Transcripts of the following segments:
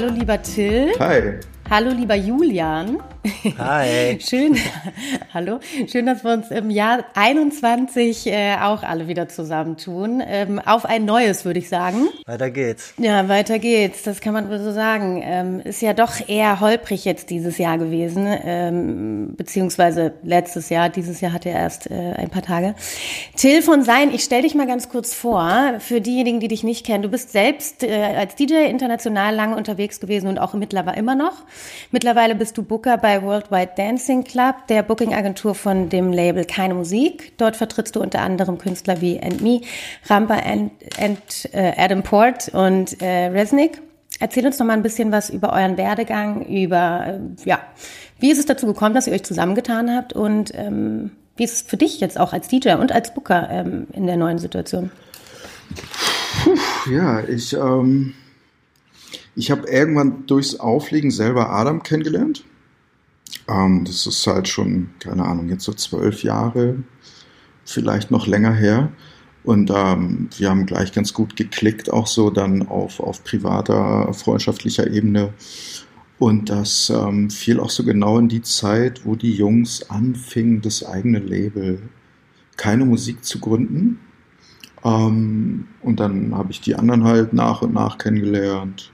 Hallo lieber Till. Hi. Hallo lieber Julian. Hi. Schön, hallo. Schön, dass wir uns im Jahr 21 äh, auch alle wieder zusammentun. Ähm, auf ein neues, würde ich sagen. Weiter geht's. Ja, weiter geht's. Das kann man wohl so sagen. Ähm, ist ja doch eher holprig jetzt dieses Jahr gewesen, ähm, beziehungsweise letztes Jahr. Dieses Jahr hat er erst äh, ein paar Tage. Till von Sein, ich stell dich mal ganz kurz vor, für diejenigen, die dich nicht kennen. Du bist selbst äh, als DJ international lange unterwegs gewesen und auch mittlerweile immer noch. Mittlerweile bist du Booker bei Worldwide Dancing Club, der Booking-Agentur von dem Label Keine Musik. Dort vertrittst du unter anderem Künstler wie And Me, Rampa and, and äh, Adam Port und äh, Resnick. Erzähl uns noch mal ein bisschen was über euren Werdegang, über, äh, ja, wie ist es dazu gekommen, dass ihr euch zusammengetan habt und ähm, wie ist es für dich jetzt auch als DJ und als Booker ähm, in der neuen Situation? Puh, ja, ich, ähm, ich habe irgendwann durchs Auflegen selber Adam kennengelernt. Ähm, das ist halt schon, keine Ahnung, jetzt so zwölf Jahre, vielleicht noch länger her. Und ähm, wir haben gleich ganz gut geklickt, auch so dann auf, auf privater, freundschaftlicher Ebene. Und das ähm, fiel auch so genau in die Zeit, wo die Jungs anfingen, das eigene Label keine Musik zu gründen. Ähm, und dann habe ich die anderen halt nach und nach kennengelernt.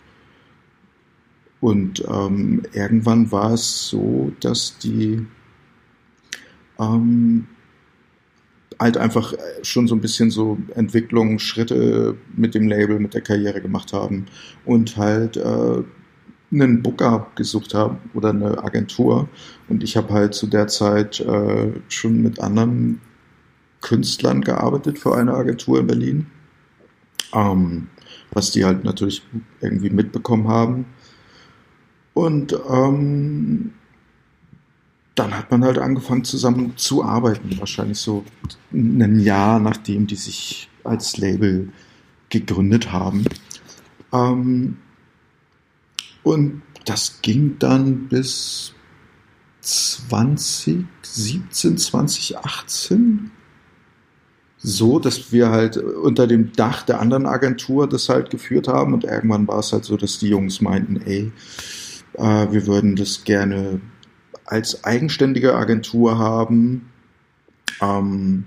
Und ähm, irgendwann war es so, dass die ähm, halt einfach schon so ein bisschen so Entwicklung, Schritte mit dem Label, mit der Karriere gemacht haben und halt äh, einen Booker gesucht haben oder eine Agentur. Und ich habe halt zu der Zeit äh, schon mit anderen Künstlern gearbeitet für eine Agentur in Berlin, ähm, was die halt natürlich irgendwie mitbekommen haben. Und ähm, dann hat man halt angefangen zusammen zu arbeiten, wahrscheinlich so ein Jahr nachdem die sich als Label gegründet haben. Ähm, und das ging dann bis 2017, 2018 so, dass wir halt unter dem Dach der anderen Agentur das halt geführt haben. Und irgendwann war es halt so, dass die Jungs meinten, ey, äh, wir würden das gerne als eigenständige Agentur haben, ähm,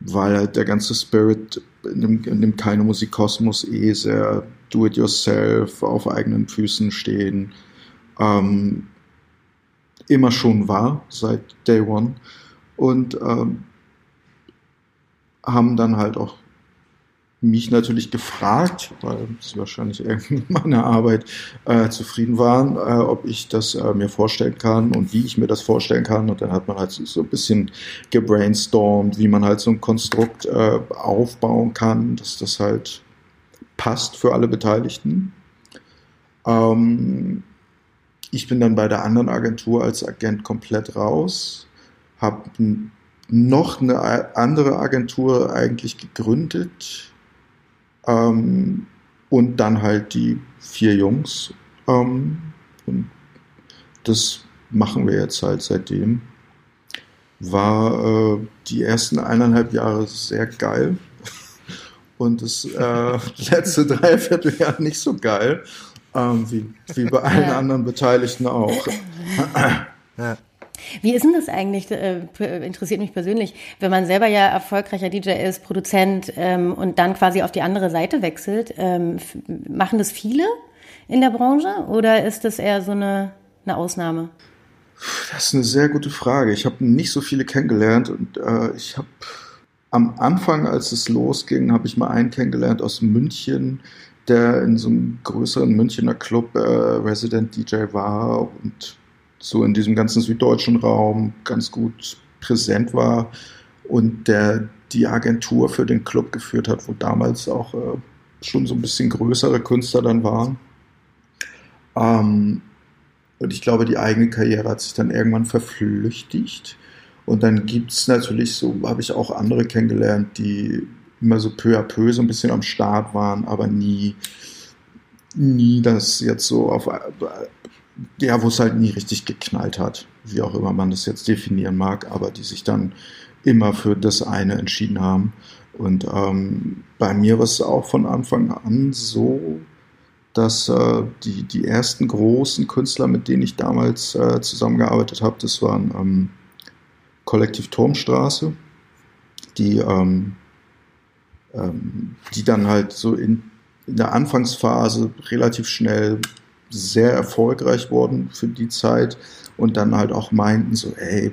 weil halt der ganze Spirit in dem, in dem keine Musikkosmos eh sehr do-it-yourself, auf eigenen Füßen stehen, ähm, immer schon war, seit Day One. Und ähm, haben dann halt auch mich natürlich gefragt, weil sie wahrscheinlich irgendwie mit meiner Arbeit äh, zufrieden waren, äh, ob ich das äh, mir vorstellen kann und wie ich mir das vorstellen kann. Und dann hat man halt so, ein bisschen gebrainstormt, wie man halt so ein Konstrukt äh, aufbauen kann, dass das halt passt für alle Beteiligten. Ähm, ich bin dann bei der anderen Agentur als Agent komplett raus, habe noch eine andere Agentur eigentlich gegründet, ähm, und dann halt die vier Jungs. Ähm, und das machen wir jetzt halt seitdem. War äh, die ersten eineinhalb Jahre sehr geil. Und das äh, letzte Dreivierteljahr nicht so geil, ähm, wie, wie bei allen anderen Beteiligten auch. Ja. Wie ist denn das eigentlich, äh, interessiert mich persönlich, wenn man selber ja erfolgreicher DJ ist, Produzent ähm, und dann quasi auf die andere Seite wechselt? Ähm, machen das viele in der Branche oder ist das eher so eine, eine Ausnahme? Das ist eine sehr gute Frage. Ich habe nicht so viele kennengelernt und äh, ich habe am Anfang, als es losging, habe ich mal einen kennengelernt aus München, der in so einem größeren Münchner Club äh, Resident DJ war und so in diesem ganzen süddeutschen Raum ganz gut präsent war und der die Agentur für den Club geführt hat, wo damals auch äh, schon so ein bisschen größere Künstler dann waren. Ähm, und ich glaube, die eigene Karriere hat sich dann irgendwann verflüchtigt. Und dann gibt es natürlich so, habe ich auch andere kennengelernt, die immer so peu à peu so ein bisschen am Start waren, aber nie, nie das jetzt so auf, ja, wo es halt nie richtig geknallt hat, wie auch immer man das jetzt definieren mag, aber die sich dann immer für das eine entschieden haben. Und ähm, bei mir war es auch von Anfang an so, dass äh, die, die ersten großen Künstler, mit denen ich damals äh, zusammengearbeitet habe, das waren ähm, Kollektiv Turmstraße, die, ähm, ähm, die dann halt so in, in der Anfangsphase relativ schnell sehr erfolgreich wurden für die Zeit und dann halt auch meinten so, ey,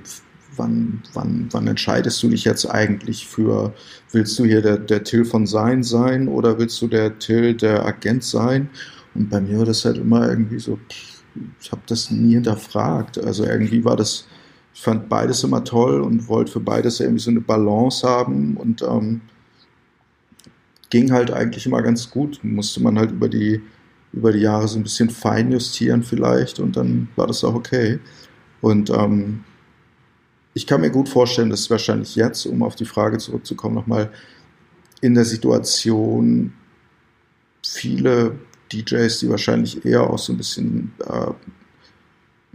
wann, wann, wann entscheidest du dich jetzt eigentlich für, willst du hier der, der Till von Sein sein oder willst du der Till der Agent sein? Und bei mir war das halt immer irgendwie so, ich habe das nie hinterfragt. Also irgendwie war das, ich fand beides immer toll und wollte für beides irgendwie so eine Balance haben und ähm, ging halt eigentlich immer ganz gut. Musste man halt über die, über die Jahre so ein bisschen feinjustieren vielleicht und dann war das auch okay. Und ähm, ich kann mir gut vorstellen, dass wahrscheinlich jetzt, um auf die Frage zurückzukommen, nochmal in der Situation viele DJs, die wahrscheinlich eher auch so ein bisschen äh,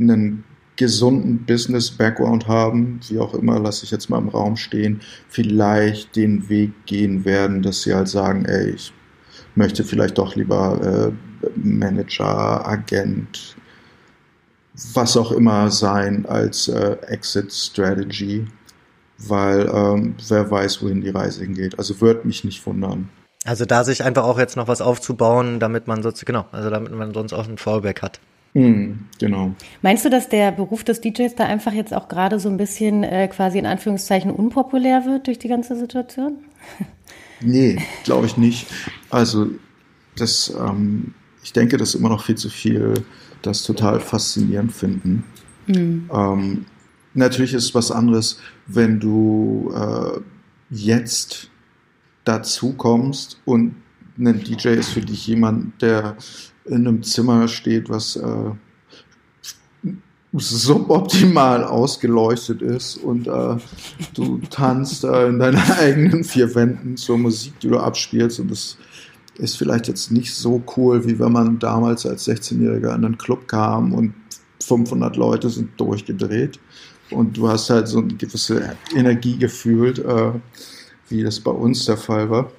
einen gesunden Business-Background haben, wie auch immer, lasse ich jetzt mal im Raum stehen, vielleicht den Weg gehen werden, dass sie halt sagen, ey, ich möchte vielleicht doch lieber äh, Manager, Agent, was auch immer sein als äh, Exit Strategy, weil ähm, wer weiß, wohin die Reise hingeht. Also wird mich nicht wundern. Also da sich einfach auch jetzt noch was aufzubauen, damit man sonst, genau, also damit man sonst auch ein Fallback hat. Mm, genau. Meinst du, dass der Beruf des DJs da einfach jetzt auch gerade so ein bisschen äh, quasi in Anführungszeichen unpopulär wird durch die ganze Situation? nee, glaube ich nicht. Also das, ähm, ich denke, dass immer noch viel zu viel das total faszinierend finden. Mhm. Ähm, natürlich ist es was anderes, wenn du äh, jetzt dazu kommst und ein DJ ist für dich jemand, der in einem Zimmer steht, was äh, suboptimal ausgeleuchtet ist und äh, du tanzt äh, in deinen eigenen vier Wänden zur Musik, die du abspielst und das ist vielleicht jetzt nicht so cool, wie wenn man damals als 16-Jähriger in einen Club kam und 500 Leute sind durchgedreht und du hast halt so eine gewisse Energie gefühlt, äh, wie das bei uns der Fall war.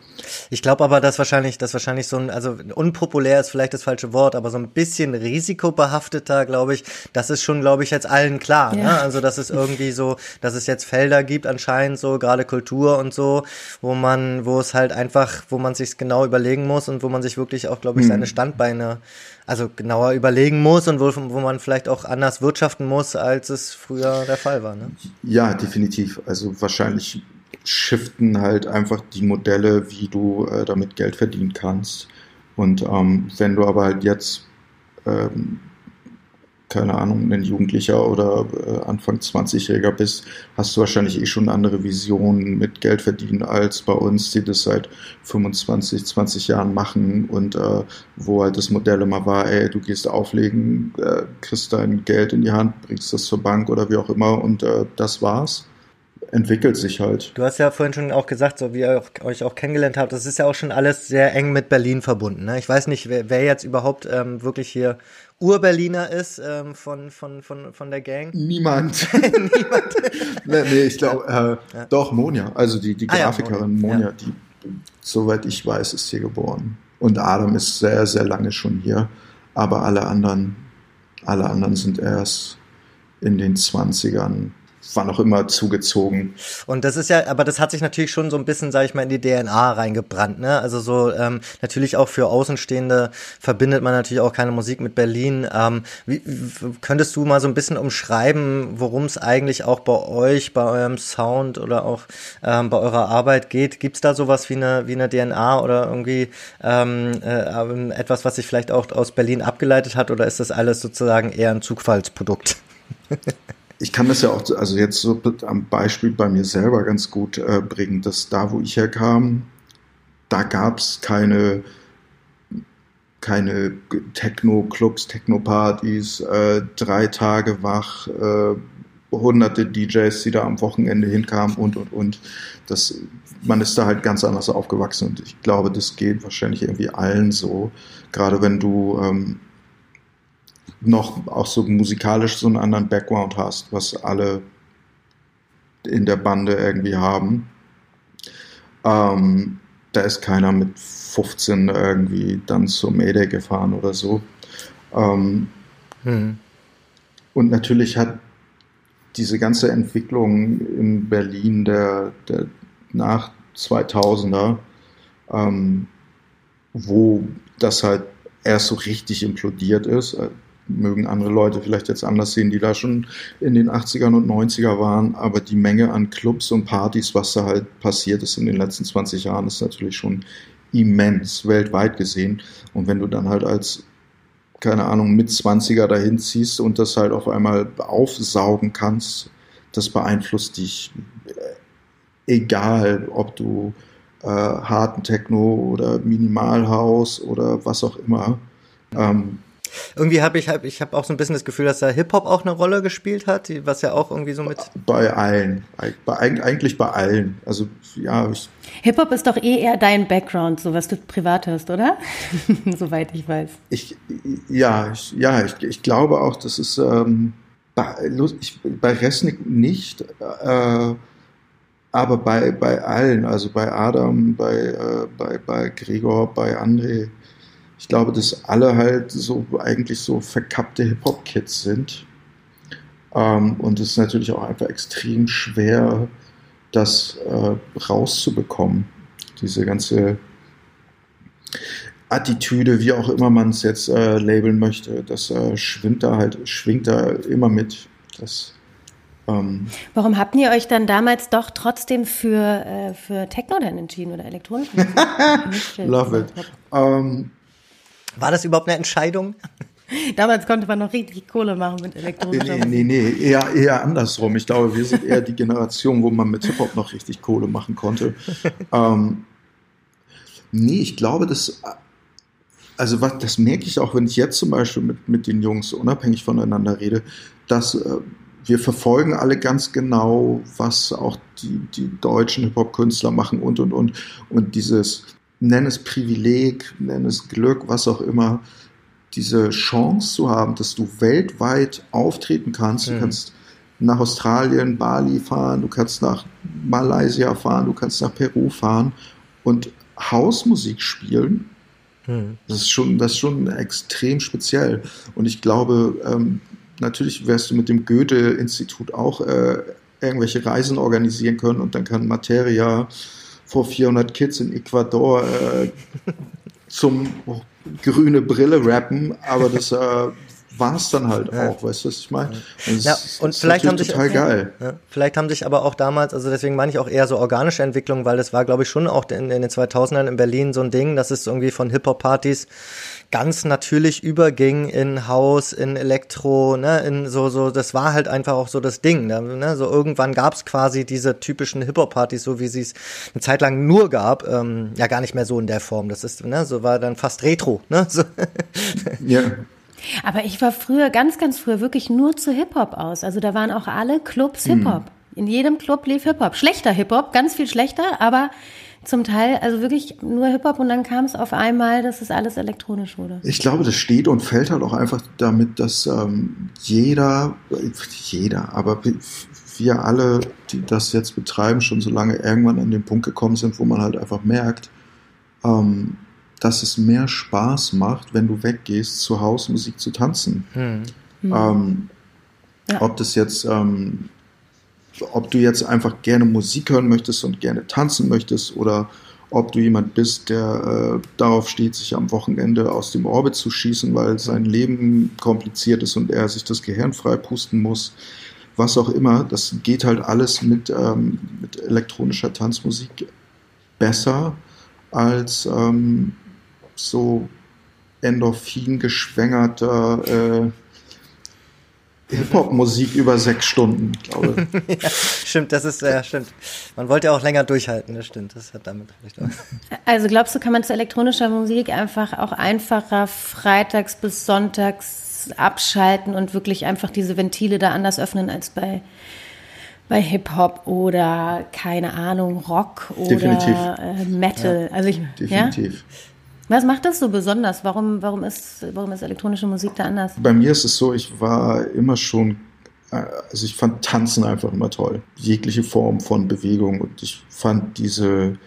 Ich glaube aber, dass wahrscheinlich, dass wahrscheinlich so ein, also unpopulär ist vielleicht das falsche Wort, aber so ein bisschen risikobehafteter, glaube ich, das ist schon, glaube ich, jetzt allen klar. Ne? Ja. Ne? Also, dass es irgendwie so, dass es jetzt Felder gibt anscheinend so, gerade Kultur und so, wo man, wo es halt einfach, wo man sich genau überlegen muss und wo man sich wirklich auch, glaube ich, seine hm. Standbeine also genauer überlegen muss und wo, wo man vielleicht auch anders wirtschaften muss, als es früher der Fall war. Ne? Ja, definitiv. Also wahrscheinlich shiften halt einfach die Modelle, wie du äh, damit Geld verdienen kannst. Und ähm, wenn du aber halt jetzt, ähm, keine Ahnung, ein Jugendlicher oder äh, Anfang 20-Jähriger bist, hast du wahrscheinlich eh schon andere Visionen mit Geld verdienen als bei uns, die das seit 25, 20 Jahren machen und äh, wo halt das Modell immer war, ey, du gehst auflegen, äh, kriegst dein Geld in die Hand, bringst das zur Bank oder wie auch immer und äh, das war's entwickelt sich halt. Du hast ja vorhin schon auch gesagt, so wie ihr euch auch kennengelernt habt, das ist ja auch schon alles sehr eng mit Berlin verbunden. Ne? Ich weiß nicht, wer, wer jetzt überhaupt ähm, wirklich hier Ur-Berliner ist ähm, von, von, von, von der Gang. Niemand. Niemand. nee, nee, ich glaube, äh, ja. doch, Monja, also die, die Grafikerin ah, ja, Monja, Monja ja. die, soweit ich weiß, ist hier geboren. Und Adam ist sehr, sehr lange schon hier, aber alle anderen, alle anderen sind erst in den 20ern wann auch immer zugezogen. Und das ist ja, aber das hat sich natürlich schon so ein bisschen, sage ich mal, in die DNA reingebrannt. Ne? Also so ähm, natürlich auch für Außenstehende verbindet man natürlich auch keine Musik mit Berlin. Ähm, wie, könntest du mal so ein bisschen umschreiben, worum es eigentlich auch bei euch, bei eurem Sound oder auch ähm, bei eurer Arbeit geht? Gibt es da sowas wie eine wie eine DNA oder irgendwie ähm, äh, etwas, was sich vielleicht auch aus Berlin abgeleitet hat, oder ist das alles sozusagen eher ein Zufallsprodukt? ich kann das ja auch, also jetzt so am Beispiel bei mir selber ganz gut äh, bringen, dass da, wo ich herkam, da gab es keine, keine Techno-Clubs, Techno-Partys, äh, drei Tage wach, äh, hunderte DJs, die da am Wochenende hinkamen und, und, und. Das, man ist da halt ganz anders aufgewachsen und ich glaube, das geht wahrscheinlich irgendwie allen so. Gerade wenn du ähm, noch auch so musikalisch so einen anderen Background hast, was alle in der Bande irgendwie haben. Ähm, da ist keiner mit 15 irgendwie dann zur Mayday gefahren oder so. Ähm, hm. Und natürlich hat diese ganze Entwicklung in Berlin der, der nach 2000er, ähm, wo das halt erst so richtig implodiert ist, äh, mögen andere Leute vielleicht jetzt anders sehen, die da schon in den 80ern und 90er waren, aber die Menge an Clubs und Partys, was da halt passiert ist in den letzten 20 Jahren, ist natürlich schon immens, weltweit gesehen. Und wenn du dann halt als, keine Ahnung, mit 20er dahin ziehst und das halt auf einmal aufsaugen kannst, das beeinflusst dich, äh, egal ob du äh, harten Techno oder Minimalhaus oder was auch immer. Ähm, irgendwie habe ich, hab, ich habe auch so ein bisschen das Gefühl, dass da Hip-Hop auch eine Rolle gespielt hat, was ja auch irgendwie so mit. Bei allen. Bei, eigentlich bei allen. Also, ja. Hip-Hop ist doch eh eher dein Background, so was du privat hast, oder? Soweit ich weiß. Ich, ja, ich, ja, ich, ich glaube auch, das ist, ähm, bei, ich, bei Resnick nicht, äh, aber bei, bei allen, also bei Adam, bei, äh, bei, bei Gregor, bei André, ich glaube, dass alle halt so eigentlich so verkappte Hip-Hop-Kids sind. Ähm, und es ist natürlich auch einfach extrem schwer, das äh, rauszubekommen. Diese ganze Attitüde, wie auch immer man es jetzt äh, labeln möchte, das äh, schwimmt da halt, schwingt da immer mit. Das, ähm Warum habt ihr euch dann damals doch trotzdem für, äh, für Techno dann entschieden oder elektronisch? Love it. Ähm, war das überhaupt eine Entscheidung? Damals konnte man noch richtig Kohle machen mit elektronischer Nee, nee, nee, eher, eher andersrum. Ich glaube, wir sind eher die Generation, wo man mit Hip-Hop noch richtig Kohle machen konnte. ähm, nee, ich glaube, das, also was, das merke ich auch, wenn ich jetzt zum Beispiel mit, mit den Jungs unabhängig voneinander rede, dass äh, wir verfolgen alle ganz genau, was auch die, die deutschen Hip-Hop-Künstler machen und, und, und. Und dieses, nenn es Privileg, nenn es Glück, was auch immer, diese Chance zu haben, dass du weltweit auftreten kannst. Mhm. Du kannst nach Australien, Bali fahren, du kannst nach Malaysia fahren, du kannst nach Peru fahren und Hausmusik spielen. Mhm. Das ist schon, das ist schon extrem speziell. Und ich glaube, ähm, natürlich wirst du mit dem Goethe-Institut auch äh, irgendwelche Reisen organisieren können und dann kann Materia vor 400 Kids in Ecuador äh, zum grüne Brille rappen, aber das äh, war es dann halt ja. auch, weißt du, was ich meine? Und ja, und vielleicht haben sich total geil. Ja, vielleicht haben sich aber auch damals, also deswegen meine ich auch eher so organische Entwicklung, weil das war, glaube ich, schon auch in, in den 2000ern in Berlin so ein Ding, dass es irgendwie von Hip-Hop-Partys ganz natürlich überging in Haus, in Elektro, ne, in so, so, das war halt einfach auch so das Ding. Ne? So irgendwann gab es quasi diese typischen Hip-Hop-Partys, so wie sie es eine Zeit lang nur gab, ähm, ja gar nicht mehr so in der Form. Das ist, ne, so war dann fast Retro, ne? So. Ja. Aber ich war früher, ganz, ganz früher wirklich nur zu Hip-Hop aus. Also da waren auch alle Clubs hm. Hip-Hop. Hm. In jedem Club lief Hip-Hop. Schlechter Hip-Hop, ganz viel schlechter, aber zum Teil, also wirklich nur Hip-Hop und dann kam es auf einmal, dass es alles elektronisch wurde. Ich glaube, das steht und fällt halt auch einfach damit, dass ähm, jeder, jeder, aber wir alle, die das jetzt betreiben, schon so lange irgendwann an den Punkt gekommen sind, wo man halt einfach merkt, ähm, dass es mehr Spaß macht, wenn du weggehst, zu Hause Musik zu tanzen. Hm. Ähm, ja. Ob das jetzt ähm, ob du jetzt einfach gerne Musik hören möchtest und gerne tanzen möchtest oder ob du jemand bist, der äh, darauf steht, sich am Wochenende aus dem Orbit zu schießen, weil sein Leben kompliziert ist und er sich das Gehirn frei pusten muss, was auch immer, das geht halt alles mit, ähm, mit elektronischer Tanzmusik besser als ähm, so Endorphin geschwängerter äh, Hip-Hop-Musik über sechs Stunden, glaube ich. ja, stimmt, das ist, ja, stimmt. Man wollte ja auch länger durchhalten, das stimmt. Das hat damit vielleicht auch. Also glaubst du, kann man zu elektronischer Musik einfach auch einfacher freitags bis sonntags abschalten und wirklich einfach diese Ventile da anders öffnen als bei bei Hip-Hop oder keine Ahnung, Rock oder Definitiv. Äh, Metal. Ja, also ich, Definitiv. Ja? Was macht das so besonders? Warum, warum, ist, warum ist elektronische Musik da anders? Bei mir ist es so, ich war immer schon, äh, also ich fand Tanzen einfach immer toll. Jegliche Form von Bewegung. Und ich fand diese,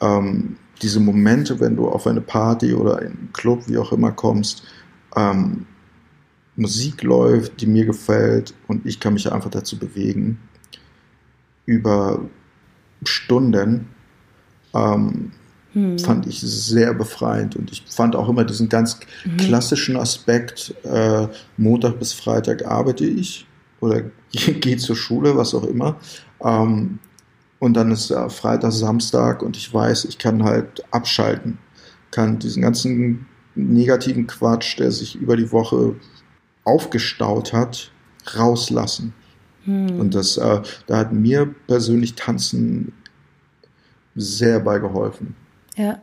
ähm, diese Momente, wenn du auf eine Party oder einen Club, wie auch immer kommst, ähm, Musik läuft, die mir gefällt und ich kann mich einfach dazu bewegen über Stunden ähm, hm. fand ich sehr befreiend. Und ich fand auch immer diesen ganz mhm. klassischen Aspekt, äh, Montag bis Freitag arbeite ich oder gehe zur Schule, was auch immer. Ähm, und dann ist äh, Freitag, Samstag und ich weiß, ich kann halt abschalten, kann diesen ganzen negativen Quatsch, der sich über die Woche aufgestaut hat, rauslassen. Hm. Und das, äh, da hat mir persönlich Tanzen sehr bei geholfen. Ja.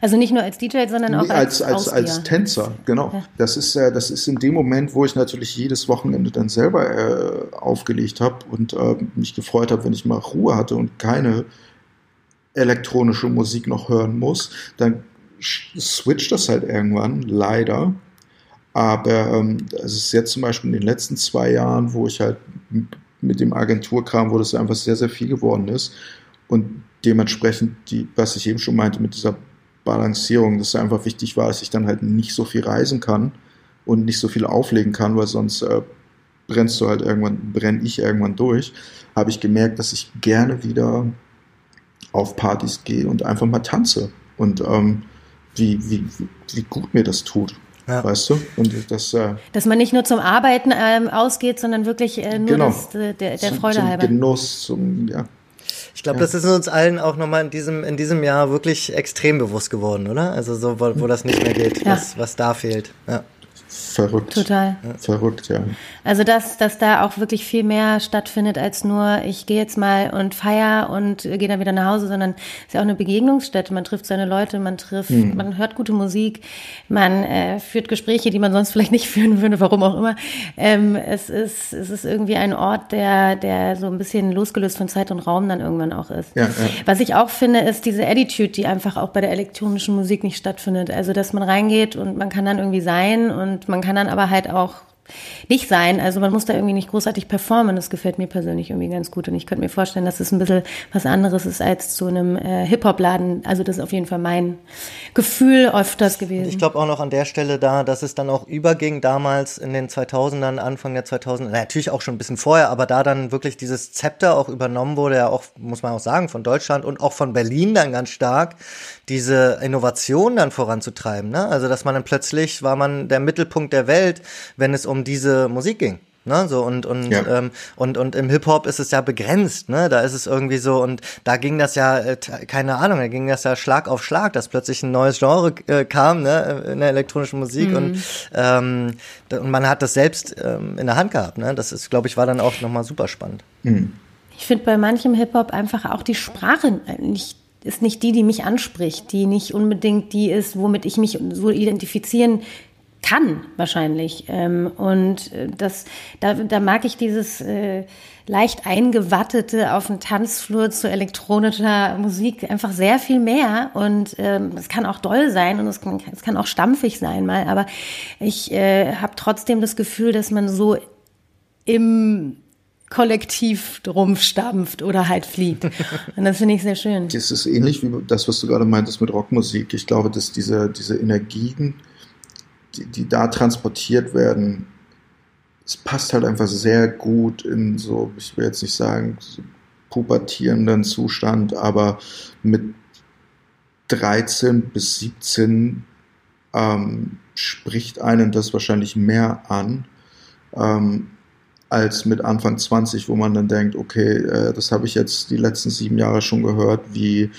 Also nicht nur als DJ, sondern auch als als, als, als Tänzer, genau. Ja. Das ist äh, das ist in dem Moment, wo ich natürlich jedes Wochenende dann selber äh, aufgelegt habe und äh, mich gefreut habe, wenn ich mal Ruhe hatte und keine elektronische Musik noch hören muss, dann switcht das halt irgendwann, leider. Aber ähm, es ist jetzt zum Beispiel in den letzten zwei Jahren, wo ich halt mit dem Agenturkram, wo das einfach sehr, sehr viel geworden ist. Und dementsprechend, die, was ich eben schon meinte, mit dieser Balancierung, dass es einfach wichtig war, dass ich dann halt nicht so viel reisen kann und nicht so viel auflegen kann, weil sonst äh, brennst du halt irgendwann, brenne ich irgendwann durch, habe ich gemerkt, dass ich gerne wieder auf Partys gehe und einfach mal tanze. Und ähm, wie, wie, wie gut mir das tut. Ja. Weißt du? Und das, äh, Dass man nicht nur zum Arbeiten ähm, ausgeht, sondern wirklich äh, nur genau. das, äh, der, der zum, Freude zum halber. Genuss, zum, ja. Ich glaube, ja. das ist uns allen auch nochmal in diesem, in diesem Jahr wirklich extrem bewusst geworden, oder? Also so, wo, wo das nicht mehr geht, ja. was, was da fehlt. Ja. Verrückt. Total. Verrückt, ja. Also dass, dass da auch wirklich viel mehr stattfindet als nur, ich gehe jetzt mal und feier und gehe dann wieder nach Hause, sondern es ist ja auch eine Begegnungsstätte. Man trifft seine Leute, man trifft, hm. man hört gute Musik, man äh, führt Gespräche, die man sonst vielleicht nicht führen würde, warum auch immer. Ähm, es ist, es ist irgendwie ein Ort, der, der so ein bisschen losgelöst von Zeit und Raum dann irgendwann auch ist. Ja, ja. Was ich auch finde, ist diese Attitude, die einfach auch bei der elektronischen Musik nicht stattfindet. Also dass man reingeht und man kann dann irgendwie sein und man kann dann aber halt auch nicht sein. Also man muss da irgendwie nicht großartig performen. Das gefällt mir persönlich irgendwie ganz gut. Und ich könnte mir vorstellen, dass es ein bisschen was anderes ist als zu einem äh, Hip-Hop-Laden. Also das ist auf jeden Fall mein Gefühl öfters gewesen. Ich glaube auch noch an der Stelle da, dass es dann auch überging damals in den 2000ern, Anfang der 2000er, natürlich auch schon ein bisschen vorher, aber da dann wirklich dieses Zepter auch übernommen wurde, ja auch, muss man auch sagen, von Deutschland und auch von Berlin dann ganz stark, diese Innovation dann voranzutreiben. Ne? Also dass man dann plötzlich war man der Mittelpunkt der Welt, wenn es um diese Musik ging. Ne, so und und ja. ähm, und und im Hip Hop ist es ja begrenzt, ne? Da ist es irgendwie so und da ging das ja äh, keine Ahnung, da ging das ja Schlag auf Schlag, dass plötzlich ein neues Genre äh, kam, ne, in der elektronischen Musik mhm. und ähm, und man hat das selbst ähm, in der Hand gehabt, ne? Das ist, glaube ich, war dann auch nochmal super spannend. Mhm. Ich finde bei manchem Hip Hop einfach auch die Sprache nicht ist nicht die, die mich anspricht, die nicht unbedingt die ist, womit ich mich so identifizieren kann wahrscheinlich. Ähm, und äh, das, da, da mag ich dieses äh, leicht eingewattete auf dem Tanzflur zu elektronischer Musik einfach sehr viel mehr. Und ähm, es kann auch doll sein und es kann, kann auch stampfig sein mal. Aber ich äh, habe trotzdem das Gefühl, dass man so im kollektiv rumstampft oder halt flieht. Und das finde ich sehr schön. Das ist ähnlich wie das, was du gerade meintest mit Rockmusik. Ich glaube, dass diese, diese Energien, die, die da transportiert werden, es passt halt einfach sehr gut in so, ich will jetzt nicht sagen, so pubertierenden Zustand, aber mit 13 bis 17 ähm, spricht einen das wahrscheinlich mehr an ähm, als mit Anfang 20, wo man dann denkt, okay, äh, das habe ich jetzt die letzten sieben Jahre schon gehört, wie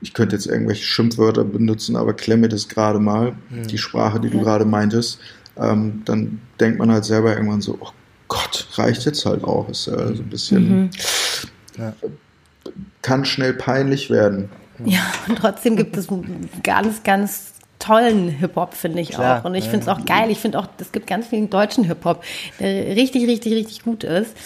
ich könnte jetzt irgendwelche Schimpfwörter benutzen, aber klemme das gerade mal, mhm. die Sprache, die du gerade meintest, ähm, dann denkt man halt selber irgendwann so, oh Gott, reicht jetzt halt auch. Ist ja so ein bisschen, mhm. ja. kann schnell peinlich werden. Ja, und trotzdem gibt es ganz, ganz tollen Hip-Hop, finde ich Klar, auch. Und ich finde es auch geil. Ich finde auch, es gibt ganz viel deutschen Hip-Hop, der richtig, richtig, richtig gut ist.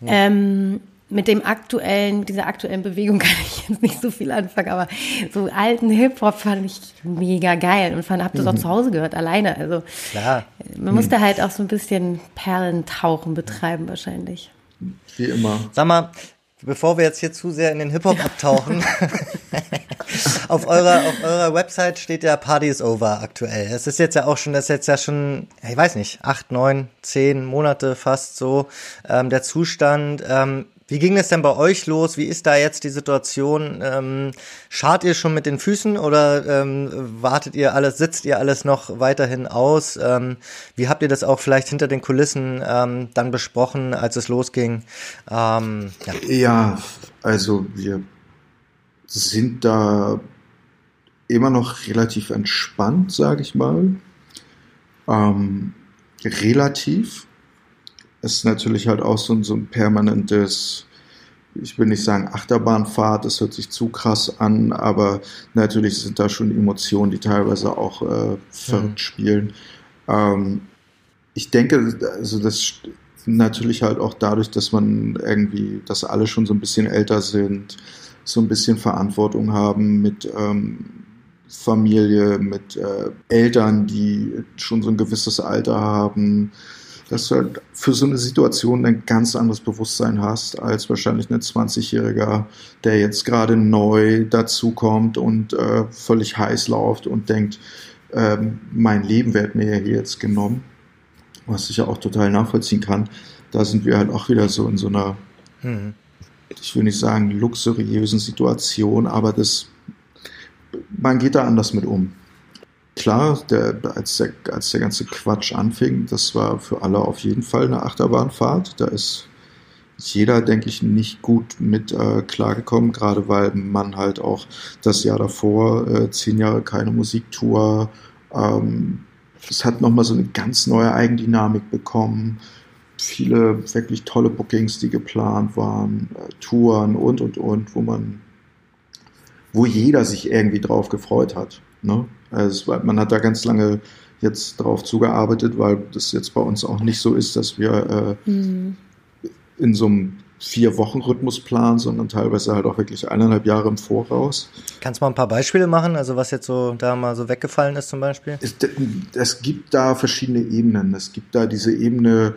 Ja. Ähm, mit dem aktuellen, mit dieser aktuellen Bewegung kann ich jetzt nicht so viel anfangen, aber so alten Hip-Hop fand ich mega geil und fand, hab das auch mhm. zu Hause gehört, alleine. Also Klar. man musste mhm. halt auch so ein bisschen Perlentauchen betreiben wahrscheinlich. Wie immer. Sag mal, bevor wir jetzt hier zu sehr in den Hip-Hop abtauchen, auf eurer, auf eurer Website steht ja Party is over aktuell. Es ist jetzt ja auch schon, das ist jetzt ja schon, ich weiß nicht, acht, neun, zehn Monate fast so ähm, der Zustand. Ähm, wie ging es denn bei euch los? Wie ist da jetzt die Situation? Ähm, schart ihr schon mit den Füßen oder ähm, wartet ihr alles, sitzt ihr alles noch weiterhin aus? Ähm, wie habt ihr das auch vielleicht hinter den Kulissen ähm, dann besprochen, als es losging? Ähm, ja. ja, also wir sind da immer noch relativ entspannt, sage ich mal. Ähm, relativ ist natürlich halt auch so, so ein permanentes, ich will nicht sagen Achterbahnfahrt, das hört sich zu krass an, aber natürlich sind da schon Emotionen, die teilweise auch äh, verrückt mhm. spielen. Ähm, ich denke, also das natürlich halt auch dadurch, dass man irgendwie, dass alle schon so ein bisschen älter sind, so ein bisschen Verantwortung haben mit ähm, Familie, mit äh, Eltern, die schon so ein gewisses Alter haben, dass du halt für so eine Situation ein ganz anderes Bewusstsein hast als wahrscheinlich ein 20-Jähriger, der jetzt gerade neu dazukommt und äh, völlig heiß läuft und denkt, äh, mein Leben wird mir ja hier jetzt genommen, was ich ja auch total nachvollziehen kann. Da sind wir halt auch wieder so in so einer, mhm. Ich will nicht sagen luxuriösen Situation, aber das, man geht da anders mit um. Klar, der, als, der, als der ganze Quatsch anfing, das war für alle auf jeden Fall eine Achterbahnfahrt. Da ist jeder, denke ich, nicht gut mit äh, klargekommen, gerade weil man halt auch das Jahr davor, äh, zehn Jahre keine Musiktour, ähm, es hat nochmal so eine ganz neue Eigendynamik bekommen. Viele wirklich tolle Bookings, die geplant waren, äh, Touren und und und, wo man, wo jeder sich irgendwie drauf gefreut hat. Ne? Also man hat da ganz lange jetzt drauf zugearbeitet, weil das jetzt bei uns auch nicht so ist, dass wir äh, mhm. in so einem Vier-Wochen-Rhythmus planen, sondern teilweise halt auch wirklich eineinhalb Jahre im Voraus. Kannst du mal ein paar Beispiele machen, also was jetzt so da mal so weggefallen ist zum Beispiel? Es, es gibt da verschiedene Ebenen. Es gibt da diese Ebene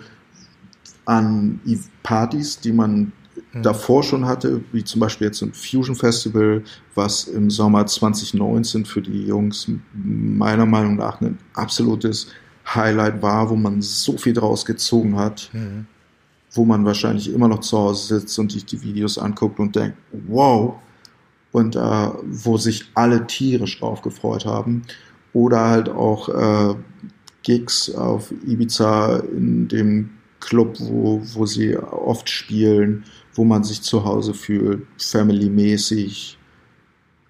an Partys, die man Mhm. davor schon hatte, wie zum Beispiel jetzt ein Fusion Festival, was im Sommer 2019 für die Jungs meiner Meinung nach ein absolutes Highlight war, wo man so viel draus gezogen hat, mhm. wo man wahrscheinlich immer noch zu Hause sitzt und sich die Videos anguckt und denkt, wow, und äh, wo sich alle tierisch drauf gefreut haben. Oder halt auch äh, Gigs auf Ibiza in dem Club, wo, wo sie oft spielen, wo man sich zu Hause fühlt, family-mäßig,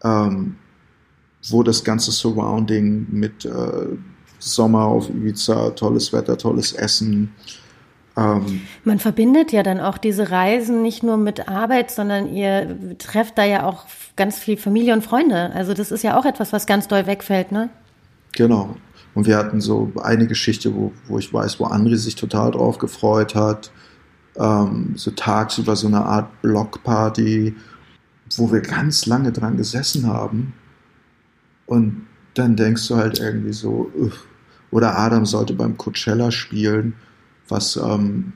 ähm, wo das ganze Surrounding mit äh, Sommer auf Ibiza, tolles Wetter, tolles Essen. Ähm, man verbindet ja dann auch diese Reisen nicht nur mit Arbeit, sondern ihr trefft da ja auch ganz viel Familie und Freunde. Also das ist ja auch etwas, was ganz doll wegfällt, ne? Genau. Und wir hatten so eine Geschichte, wo, wo ich weiß, wo André sich total drauf gefreut hat ähm, so tagsüber so eine Art Blockparty, wo wir ganz lange dran gesessen haben. Und dann denkst du halt irgendwie so, oder Adam sollte beim Coachella spielen, was ähm,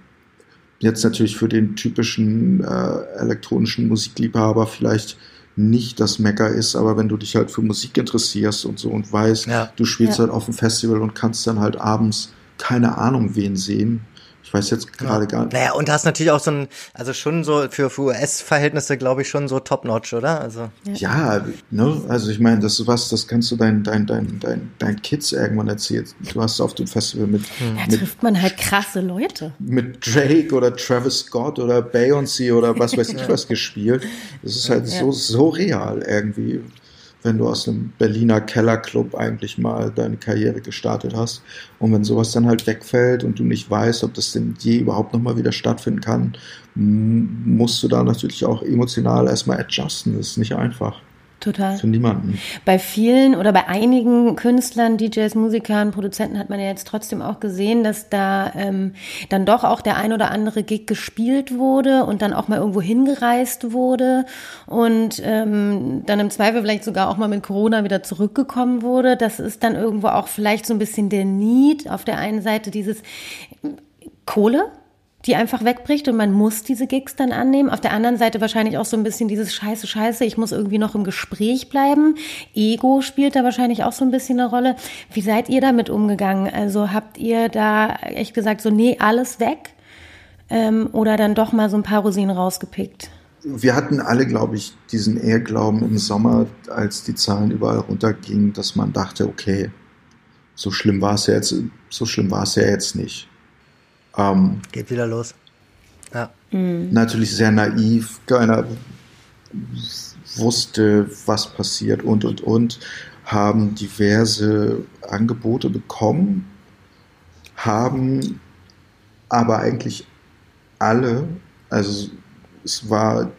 jetzt natürlich für den typischen äh, elektronischen Musikliebhaber vielleicht nicht das Mecker ist, aber wenn du dich halt für Musik interessierst und so und weißt, ja. du spielst ja. halt auf dem Festival und kannst dann halt abends keine Ahnung wen sehen, ich weiß jetzt gerade gar nicht. Naja, und hast natürlich auch so ein, also schon so für, für US-Verhältnisse, glaube ich, schon so top-notch, oder? Also. Ja, ja ne? Also ich meine, das ist was, das kannst du deinen dein, dein, dein, dein Kids irgendwann erzählen. Du hast auf dem Festival mit. Da mit, trifft man halt krasse Leute. Mit Drake oder Travis Scott oder Beyoncé oder was weiß ich was gespielt. Das ist halt ja. so, so real irgendwie. Wenn du aus einem Berliner Kellerclub eigentlich mal deine Karriere gestartet hast. Und wenn sowas dann halt wegfällt und du nicht weißt, ob das denn je überhaupt nochmal wieder stattfinden kann, musst du da natürlich auch emotional erstmal adjusten. Das ist nicht einfach. Total. Für niemanden. Bei vielen oder bei einigen Künstlern, DJs, Musikern, Produzenten hat man ja jetzt trotzdem auch gesehen, dass da ähm, dann doch auch der ein oder andere Gig gespielt wurde und dann auch mal irgendwo hingereist wurde und ähm, dann im Zweifel vielleicht sogar auch mal mit Corona wieder zurückgekommen wurde. Das ist dann irgendwo auch vielleicht so ein bisschen der Need auf der einen Seite dieses Kohle, die einfach wegbricht und man muss diese Gigs dann annehmen. Auf der anderen Seite wahrscheinlich auch so ein bisschen dieses Scheiße, Scheiße, ich muss irgendwie noch im Gespräch bleiben. Ego spielt da wahrscheinlich auch so ein bisschen eine Rolle. Wie seid ihr damit umgegangen? Also habt ihr da echt gesagt, so nee, alles weg? Ähm, oder dann doch mal so ein paar Rosinen rausgepickt? Wir hatten alle, glaube ich, diesen Ehrglauben im Sommer, als die Zahlen überall runtergingen, dass man dachte, okay, so schlimm war es ja jetzt, so schlimm war es ja jetzt nicht. Ähm, Geht wieder los. Ja. Mhm. Natürlich sehr naiv, keiner wusste, was passiert und und und, haben diverse Angebote bekommen, haben aber eigentlich alle, also es war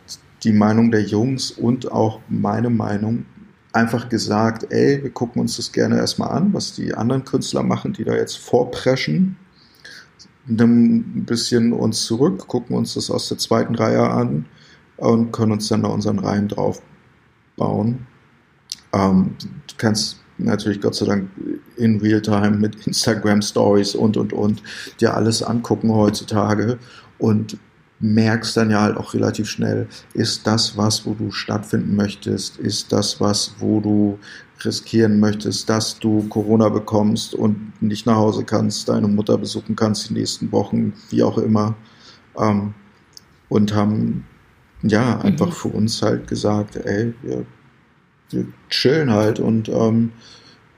die Meinung der Jungs und auch meine Meinung, einfach gesagt, ey, wir gucken uns das gerne erstmal an, was die anderen Künstler machen, die da jetzt vorpreschen ein bisschen uns zurück, gucken uns das aus der zweiten Reihe an und können uns dann da unseren Reihen drauf bauen. Ähm, du kannst natürlich Gott sei Dank in Realtime mit Instagram Stories und und und dir alles angucken heutzutage und merkst dann ja halt auch relativ schnell, ist das was, wo du stattfinden möchtest, ist das was, wo du riskieren möchtest, dass du Corona bekommst und nicht nach Hause kannst, deine Mutter besuchen kannst die nächsten Wochen, wie auch immer. Ähm, und haben ja einfach mhm. für uns halt gesagt, ey, wir, wir chillen halt und ähm,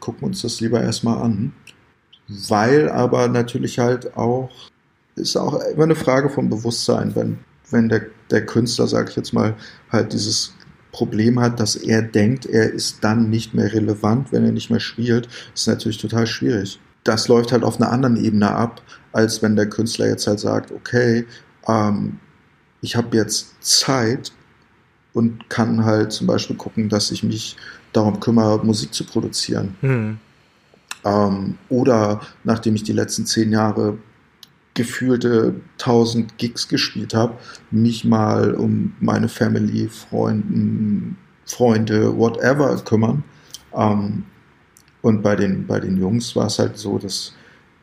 gucken uns das lieber erstmal an. Weil aber natürlich halt auch, ist auch immer eine Frage vom Bewusstsein, wenn, wenn der, der Künstler, sag ich jetzt mal, halt dieses Problem hat, dass er denkt, er ist dann nicht mehr relevant, wenn er nicht mehr spielt, ist natürlich total schwierig. Das läuft halt auf einer anderen Ebene ab, als wenn der Künstler jetzt halt sagt, okay, ähm, ich habe jetzt Zeit und kann halt zum Beispiel gucken, dass ich mich darum kümmere, Musik zu produzieren. Mhm. Ähm, oder nachdem ich die letzten zehn Jahre gefühlte 1000 Gigs gespielt habe, mich mal um meine Family, Freunden, Freunde, whatever kümmern. Ähm, und bei den, bei den Jungs war es halt so, dass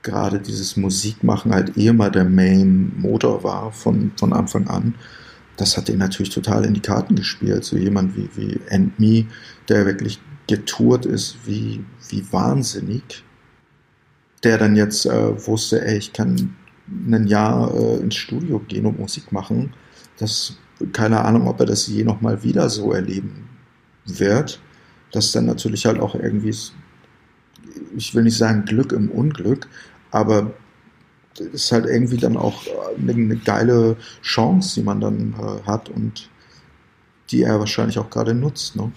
gerade dieses Musikmachen halt eh immer der Main-Motor war von, von Anfang an. Das hat denen natürlich total in die Karten gespielt. So jemand wie, wie And Me, der wirklich getourt ist wie, wie wahnsinnig, der dann jetzt äh, wusste, ey, ich kann ein Jahr äh, ins Studio gehen und Musik machen. Das, keine Ahnung, ob er das je nochmal wieder so erleben wird. Das dann natürlich halt auch irgendwie, ich will nicht sagen Glück im Unglück, aber ist halt irgendwie dann auch eine, eine geile Chance, die man dann äh, hat und die er wahrscheinlich auch gerade nutzt. Ne?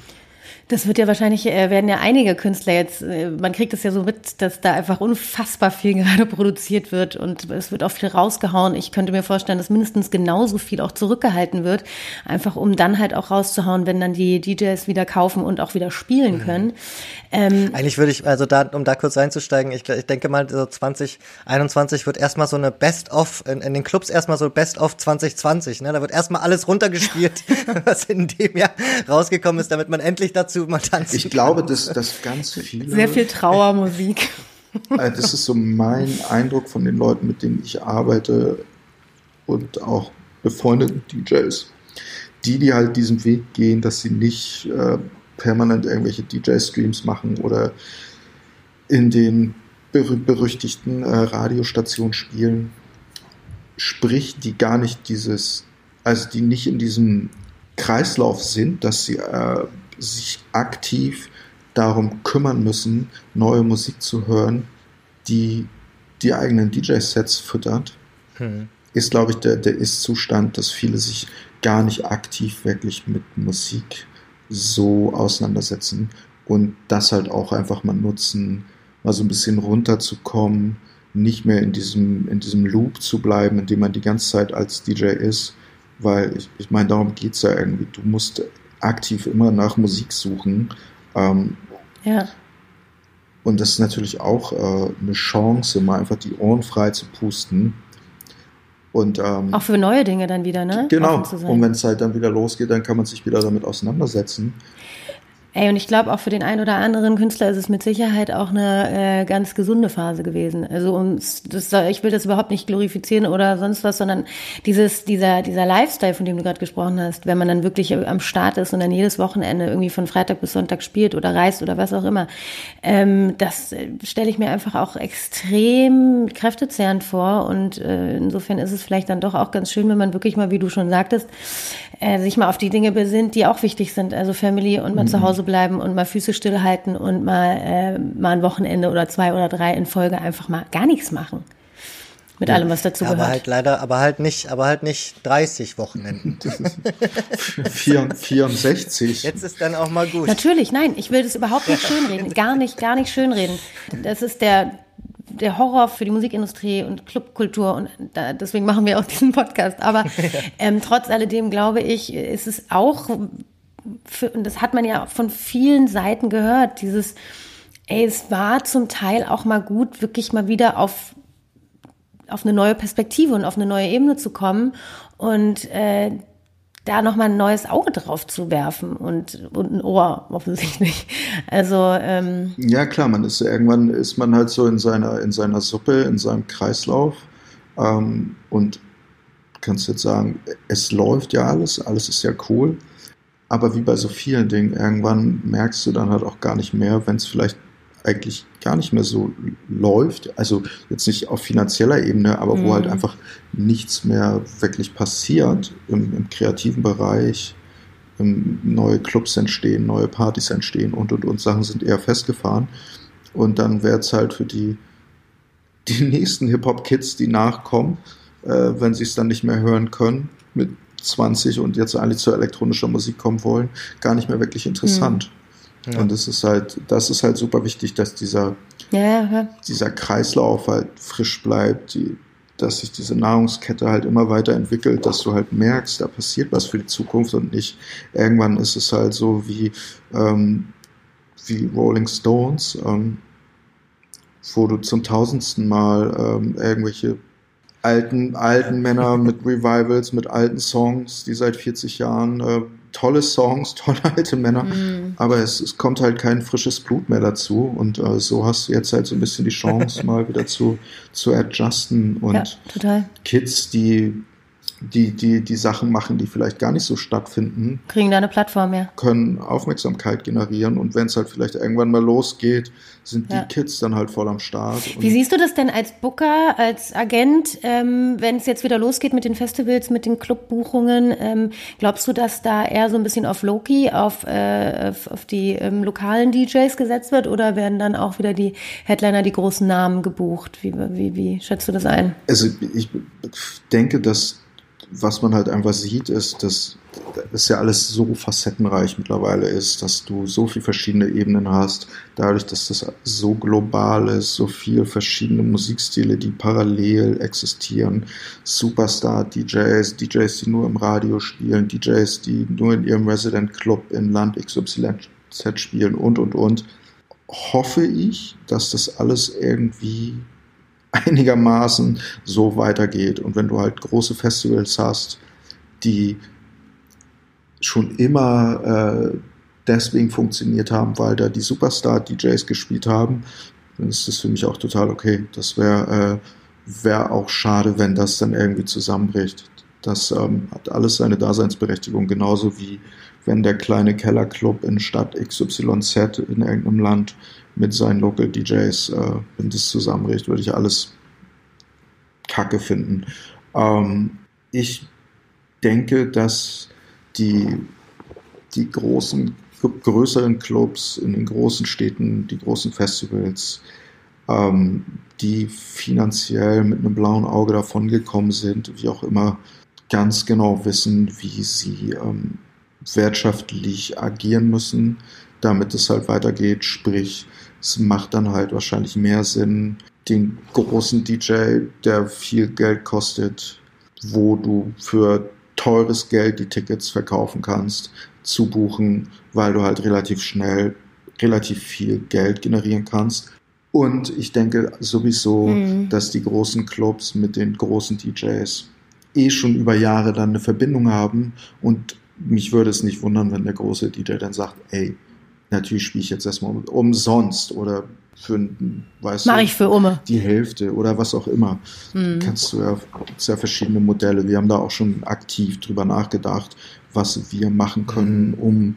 Das wird ja wahrscheinlich, äh, werden ja einige Künstler jetzt, äh, man kriegt es ja so mit, dass da einfach unfassbar viel gerade produziert wird und es wird auch viel rausgehauen. Ich könnte mir vorstellen, dass mindestens genauso viel auch zurückgehalten wird, einfach um dann halt auch rauszuhauen, wenn dann die DJs wieder kaufen und auch wieder spielen mhm. können. Ähm, Eigentlich würde ich, also da, um da kurz einzusteigen, ich, ich denke mal, so 2021 wird erstmal so eine Best-of, in, in den Clubs erstmal so Best-of 2020, ne? Da wird erstmal alles runtergespielt, was in dem Jahr rausgekommen ist, damit man endlich dazu dazu mal tanzen Ich glaube, dass, dass ganz viele. Sehr viel Trauermusik. Äh, das ist so mein Eindruck von den Leuten, mit denen ich arbeite und auch befreundeten DJs. Die, die halt diesen Weg gehen, dass sie nicht äh, permanent irgendwelche DJ-Streams machen oder in den berüchtigten äh, Radiostationen spielen, sprich, die gar nicht dieses, also die nicht in diesem Kreislauf sind, dass sie äh, sich aktiv darum kümmern müssen, neue Musik zu hören, die die eigenen DJ-Sets füttert, hm. ist, glaube ich, der, der Ist-Zustand, dass viele sich gar nicht aktiv wirklich mit Musik so auseinandersetzen und das halt auch einfach mal nutzen, mal so ein bisschen runterzukommen, nicht mehr in diesem, in diesem Loop zu bleiben, in dem man die ganze Zeit als DJ ist, weil ich, ich meine, darum geht es ja irgendwie. Du musst aktiv immer nach Musik suchen. Ähm, ja. Und das ist natürlich auch äh, eine Chance, mal einfach die Ohren frei zu pusten. Und, ähm, auch für neue Dinge dann wieder, ne? Genau. Und wenn es halt dann wieder losgeht, dann kann man sich wieder damit auseinandersetzen. Ey, und ich glaube, auch für den einen oder anderen Künstler ist es mit Sicherheit auch eine äh, ganz gesunde Phase gewesen. Also um das, ich will das überhaupt nicht glorifizieren oder sonst was, sondern dieses, dieser, dieser Lifestyle, von dem du gerade gesprochen hast, wenn man dann wirklich am Start ist und dann jedes Wochenende irgendwie von Freitag bis Sonntag spielt oder reist oder was auch immer, ähm, das äh, stelle ich mir einfach auch extrem kräftezehrend vor. Und äh, insofern ist es vielleicht dann doch auch ganz schön, wenn man wirklich mal, wie du schon sagtest, äh, sich mal auf die Dinge besinnt, die auch wichtig sind. Also Family und mal mhm. zu Hause Hause bleiben und mal Füße stillhalten und mal, äh, mal ein Wochenende oder zwei oder drei in Folge einfach mal gar nichts machen. Mit ja, allem, was dazu aber gehört. Aber halt leider, aber halt nicht, aber halt nicht 30 Wochenenden. 64. Jetzt ist dann auch mal gut. Natürlich, nein, ich will das überhaupt nicht schönreden. Gar nicht, gar nicht schönreden. Das ist der, der Horror für die Musikindustrie und Clubkultur und da, deswegen machen wir auch diesen Podcast. Aber ähm, trotz alledem glaube ich, ist es auch für, und das hat man ja von vielen Seiten gehört, dieses, ey, es war zum Teil auch mal gut, wirklich mal wieder auf, auf eine neue Perspektive und auf eine neue Ebene zu kommen und äh, da nochmal ein neues Auge drauf zu werfen und, und ein Ohr offensichtlich. Also ähm, ja klar, man ist irgendwann ist man halt so in seiner in seiner Suppe, in seinem Kreislauf ähm, und kannst jetzt sagen, es läuft ja alles, alles ist ja cool. Aber wie bei so vielen Dingen, irgendwann merkst du dann halt auch gar nicht mehr, wenn es vielleicht eigentlich gar nicht mehr so läuft. Also jetzt nicht auf finanzieller Ebene, aber mhm. wo halt mhm. einfach nichts mehr wirklich passiert im, im kreativen Bereich. Im, neue Clubs entstehen, neue Partys entstehen und und und Sachen sind eher festgefahren. Und dann wäre es halt für die, die nächsten Hip-Hop-Kids, die nachkommen, äh, wenn sie es dann nicht mehr hören können, mit 20 und jetzt eigentlich zu elektronischer Musik kommen wollen, gar nicht mehr wirklich interessant. Mhm. Ja. Und das ist halt, das ist halt super wichtig, dass dieser, ja, ja. dieser Kreislauf halt frisch bleibt, die, dass sich diese Nahrungskette halt immer weiterentwickelt, dass du halt merkst, da passiert was für die Zukunft und nicht irgendwann ist es halt so wie, ähm, wie Rolling Stones, ähm, wo du zum tausendsten Mal ähm, irgendwelche alten, alten Männer mit Revivals, mit alten Songs, die seit 40 Jahren äh, tolle Songs, tolle alte Männer, mm. aber es, es kommt halt kein frisches Blut mehr dazu. Und äh, so hast du jetzt halt so ein bisschen die Chance, mal wieder zu, zu adjusten. Und ja, Kids, die die, die, die Sachen machen, die vielleicht gar nicht so stattfinden. Kriegen da eine Plattform, ja. Können Aufmerksamkeit generieren und wenn es halt vielleicht irgendwann mal losgeht, sind ja. die Kids dann halt voll am Start. Wie siehst du das denn als Booker, als Agent, ähm, wenn es jetzt wieder losgeht mit den Festivals, mit den Clubbuchungen? Ähm, glaubst du, dass da eher so ein bisschen auf Loki, auf, äh, auf, auf die ähm, lokalen DJs gesetzt wird oder werden dann auch wieder die Headliner, die großen Namen gebucht? Wie, wie, wie schätzt du das ein? Also ich denke, dass was man halt einfach sieht, ist, dass es ja alles so facettenreich mittlerweile ist, dass du so viele verschiedene Ebenen hast, dadurch, dass das so global ist, so viele verschiedene Musikstile, die parallel existieren, Superstar-DJs, DJs, die nur im Radio spielen, DJs, die nur in ihrem Resident Club in Land XYZ spielen und, und, und, hoffe ich, dass das alles irgendwie einigermaßen so weitergeht. Und wenn du halt große Festivals hast, die schon immer äh, deswegen funktioniert haben, weil da die Superstar-DJs gespielt haben, dann ist das für mich auch total okay. Das wäre äh, wär auch schade, wenn das dann irgendwie zusammenbricht. Das ähm, hat alles seine Daseinsberechtigung, genauso wie wenn der kleine Kellerclub in Stadt XYZ in irgendeinem Land mit seinen Local DJs, äh, wenn das zusammenbricht, würde ich alles kacke finden. Ähm, ich denke, dass die, die großen, größeren Clubs in den großen Städten, die großen Festivals, ähm, die finanziell mit einem blauen Auge davongekommen sind, wie auch immer, ganz genau wissen, wie sie ähm, wirtschaftlich agieren müssen, damit es halt weitergeht. Sprich, es macht dann halt wahrscheinlich mehr Sinn, den großen DJ, der viel Geld kostet, wo du für teures Geld die Tickets verkaufen kannst, zu buchen, weil du halt relativ schnell relativ viel Geld generieren kannst. Und ich denke sowieso, mhm. dass die großen Clubs mit den großen DJs eh schon über Jahre dann eine Verbindung haben. Und mich würde es nicht wundern, wenn der große DJ dann sagt, ey, natürlich spiele ich jetzt erstmal umsonst oder für, weißt Mach du, ich für Umme. die Hälfte oder was auch immer. Mhm. Kannst du ja, sehr verschiedene Modelle. Wir haben da auch schon aktiv drüber nachgedacht, was wir machen können, mhm. um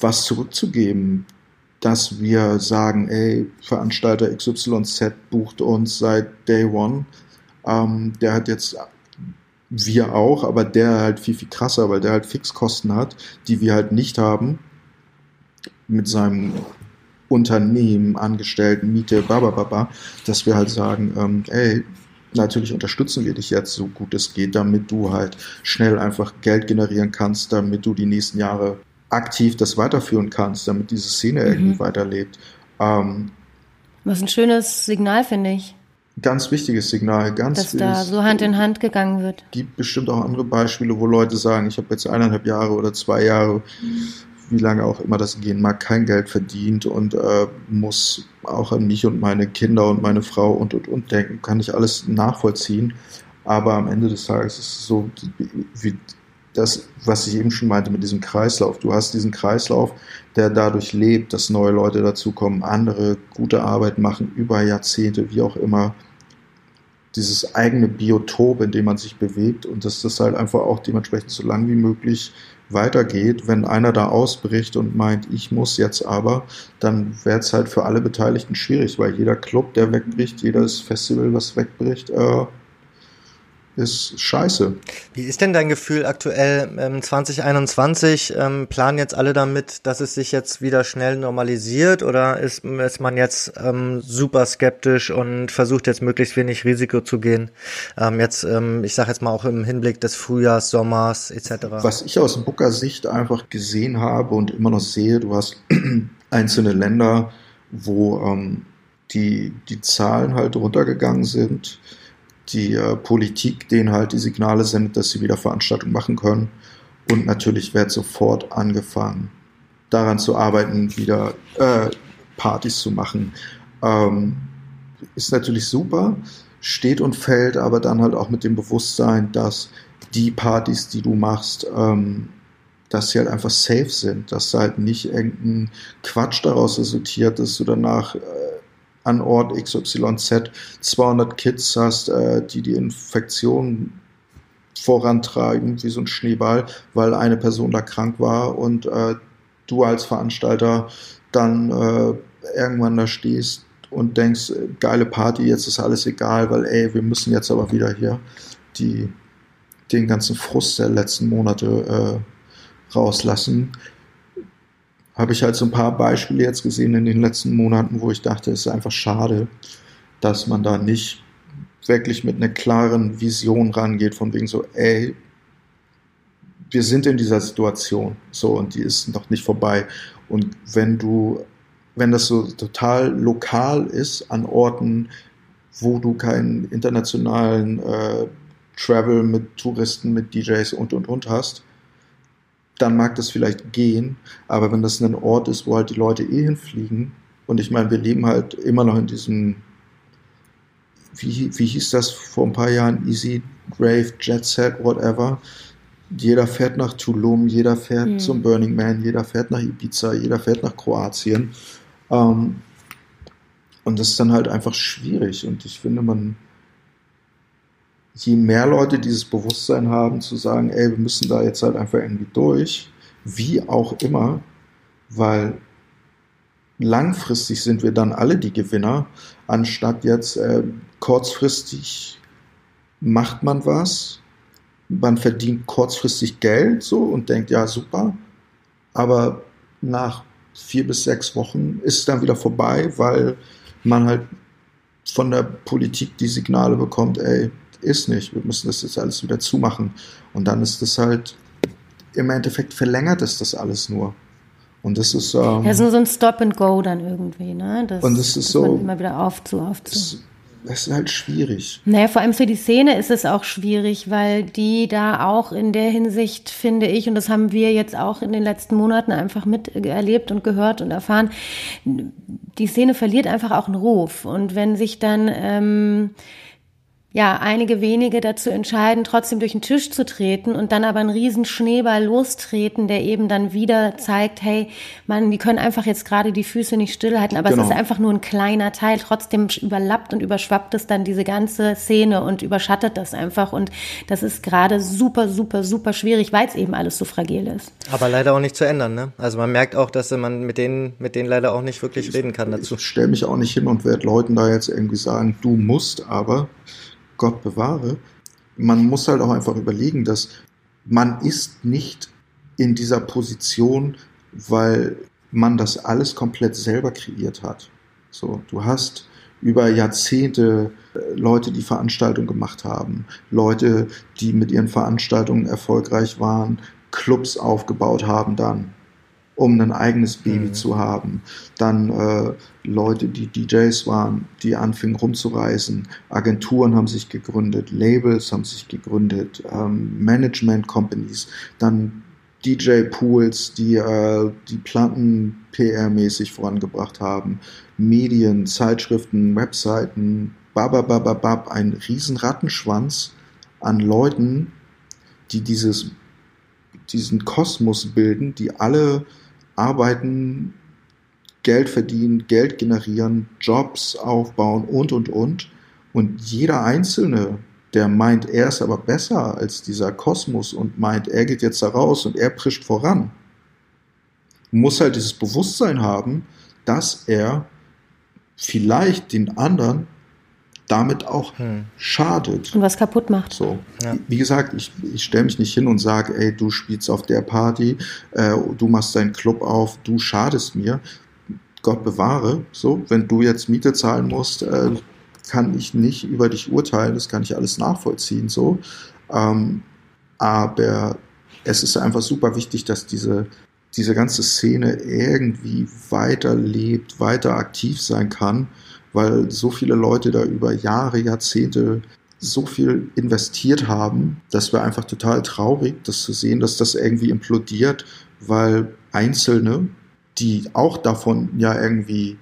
was zurückzugeben. Dass wir sagen, ey, Veranstalter XYZ bucht uns seit Day One. Ähm, der hat jetzt wir auch, aber der halt viel, viel krasser, weil der halt Fixkosten hat, die wir halt nicht haben mit seinem Unternehmen, Angestellten, Miete, babababa, dass wir halt sagen, ähm, ey, natürlich unterstützen wir dich jetzt so gut es geht, damit du halt schnell einfach Geld generieren kannst, damit du die nächsten Jahre aktiv das weiterführen kannst, damit diese Szene mhm. irgendwie weiterlebt. Ähm, Was ein schönes Signal, finde ich. Ganz wichtiges Signal, ganz Dass da so Hand in Hand gegangen wird. Gibt bestimmt auch andere Beispiele, wo Leute sagen, ich habe jetzt eineinhalb Jahre oder zwei Jahre mhm wie lange auch immer das gehen mag, kein Geld verdient und äh, muss auch an mich und meine Kinder und meine Frau und und und denken, kann ich alles nachvollziehen. Aber am Ende des Tages ist es so, wie das, was ich eben schon meinte mit diesem Kreislauf. Du hast diesen Kreislauf, der dadurch lebt, dass neue Leute dazukommen, andere gute Arbeit machen über Jahrzehnte, wie auch immer. Dieses eigene Biotop, in dem man sich bewegt und dass das halt einfach auch dementsprechend so lang wie möglich weitergeht, wenn einer da ausbricht und meint, ich muss jetzt aber, dann wäre es halt für alle Beteiligten schwierig, weil jeder Club, der wegbricht, jedes Festival, was wegbricht, äh, ist scheiße. Wie ist denn dein Gefühl aktuell ähm, 2021? Ähm, planen jetzt alle damit, dass es sich jetzt wieder schnell normalisiert oder ist, ist man jetzt ähm, super skeptisch und versucht jetzt möglichst wenig Risiko zu gehen? Ähm, jetzt, ähm, ich sage jetzt mal auch im Hinblick des Frühjahrs, Sommers etc. Was ich aus Booker Sicht einfach gesehen habe und immer noch sehe, du hast einzelne Länder, wo ähm, die, die Zahlen halt runtergegangen sind die äh, Politik denen halt die Signale sendet, dass sie wieder Veranstaltungen machen können. Und natürlich wird sofort angefangen, daran zu arbeiten, wieder äh, Partys zu machen. Ähm, ist natürlich super, steht und fällt aber dann halt auch mit dem Bewusstsein, dass die Partys, die du machst, ähm, dass sie halt einfach safe sind, dass halt nicht irgendein Quatsch daraus resultiert, dass du danach an Ort XYZ 200 Kids hast, äh, die die Infektion vorantreiben, wie so ein Schneeball, weil eine Person da krank war und äh, du als Veranstalter dann äh, irgendwann da stehst und denkst, geile Party, jetzt ist alles egal, weil ey, wir müssen jetzt aber wieder hier die, den ganzen Frust der letzten Monate äh, rauslassen habe ich halt so ein paar Beispiele jetzt gesehen in den letzten Monaten, wo ich dachte, es ist einfach schade, dass man da nicht wirklich mit einer klaren Vision rangeht, von wegen so, ey, wir sind in dieser Situation, so, und die ist noch nicht vorbei. Und wenn du, wenn das so total lokal ist an Orten, wo du keinen internationalen äh, Travel mit Touristen, mit DJs und und und hast, dann mag das vielleicht gehen, aber wenn das ein Ort ist, wo halt die Leute eh hinfliegen, und ich meine, wir leben halt immer noch in diesem, wie, wie hieß das vor ein paar Jahren, Easy, Grave, Jet Set, whatever. Jeder fährt nach Tulum, jeder fährt mhm. zum Burning Man, jeder fährt nach Ibiza, jeder fährt nach Kroatien. Ähm, und das ist dann halt einfach schwierig. Und ich finde, man, je mehr Leute dieses Bewusstsein haben, zu sagen, ey, wir müssen da jetzt halt einfach irgendwie durch, wie auch immer, weil langfristig sind wir dann alle die Gewinner, anstatt jetzt äh, kurzfristig macht man was, man verdient kurzfristig Geld so und denkt, ja, super, aber nach vier bis sechs Wochen ist es dann wieder vorbei, weil man halt von der Politik die Signale bekommt, ey, ist nicht. Wir müssen das jetzt alles wieder zumachen. Und dann ist das halt im Endeffekt verlängert es das alles nur. Und das ist. Ähm, ja, so, so ein Stop and Go dann irgendwie, ne? Das, und das ist so. Immer wieder auf zu, auf zu. Das ist halt schwierig. Naja, vor allem für die Szene ist es auch schwierig, weil die da auch in der Hinsicht, finde ich, und das haben wir jetzt auch in den letzten Monaten einfach miterlebt und gehört und erfahren, die Szene verliert einfach auch einen Ruf. Und wenn sich dann ähm, ja, einige wenige dazu entscheiden, trotzdem durch den Tisch zu treten und dann aber einen riesen Schneeball lostreten, der eben dann wieder zeigt, hey, man, die können einfach jetzt gerade die Füße nicht stillhalten, aber genau. es ist einfach nur ein kleiner Teil. Trotzdem überlappt und überschwappt es dann diese ganze Szene und überschattet das einfach und das ist gerade super, super, super schwierig, weil es eben alles so fragil ist. Aber leider auch nicht zu ändern, ne? Also man merkt auch, dass man mit denen, mit denen leider auch nicht wirklich reden kann dazu. Ich stelle mich auch nicht hin und werde Leuten da jetzt irgendwie sagen, du musst aber Gott bewahre. Man muss halt auch einfach überlegen, dass man ist nicht in dieser Position, weil man das alles komplett selber kreiert hat. So, du hast über Jahrzehnte äh, Leute, die Veranstaltungen gemacht haben, Leute, die mit ihren Veranstaltungen erfolgreich waren, Clubs aufgebaut haben dann um ein eigenes Baby mhm. zu haben. Dann äh, Leute, die DJs waren, die anfingen rumzureisen. Agenturen haben sich gegründet, Labels haben sich gegründet, ähm, Management Companies, dann DJ-Pools, die äh, die Platten PR-mäßig vorangebracht haben, Medien, Zeitschriften, Webseiten, bababababab, ein riesen Rattenschwanz an Leuten, die dieses, diesen Kosmos bilden, die alle arbeiten, Geld verdienen, Geld generieren, Jobs aufbauen und, und, und. Und jeder Einzelne, der meint, er ist aber besser als dieser Kosmos und meint, er geht jetzt da raus und er prischt voran, muss halt dieses Bewusstsein haben, dass er vielleicht den anderen damit auch hm. schadet. Und was kaputt macht. So. Ja. Wie gesagt, ich, ich stelle mich nicht hin und sage, ey, du spielst auf der Party, äh, du machst deinen Club auf, du schadest mir. Gott bewahre. So, wenn du jetzt Miete zahlen musst, äh, kann ich nicht über dich urteilen, das kann ich alles nachvollziehen. So. Ähm, aber es ist einfach super wichtig, dass diese, diese ganze Szene irgendwie weiterlebt, weiter aktiv sein kann weil so viele Leute da über Jahre, Jahrzehnte so viel investiert haben, das wäre einfach total traurig, das zu sehen, dass das irgendwie implodiert, weil Einzelne, die auch davon ja irgendwie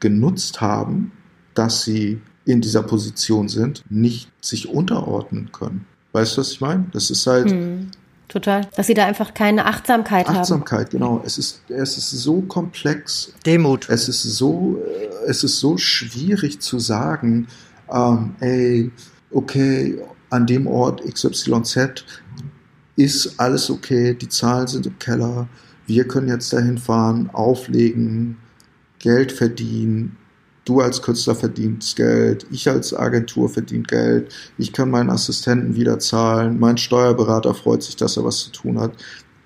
genutzt haben, dass sie in dieser Position sind, nicht sich unterordnen können. Weißt du, was ich meine? Das ist halt, hm. Total. Dass sie da einfach keine Achtsamkeit, Achtsamkeit haben. Achtsamkeit, genau. Es ist, es ist so komplex. Demut. Es ist so, äh, es ist so schwierig zu sagen, ähm, ey, okay, an dem Ort XYZ ist alles okay, die Zahlen sind im Keller, wir können jetzt dahin fahren, auflegen, Geld verdienen, Du als Künstler verdienst Geld, ich als Agentur verdient Geld, ich kann meinen Assistenten wieder zahlen, mein Steuerberater freut sich, dass er was zu tun hat,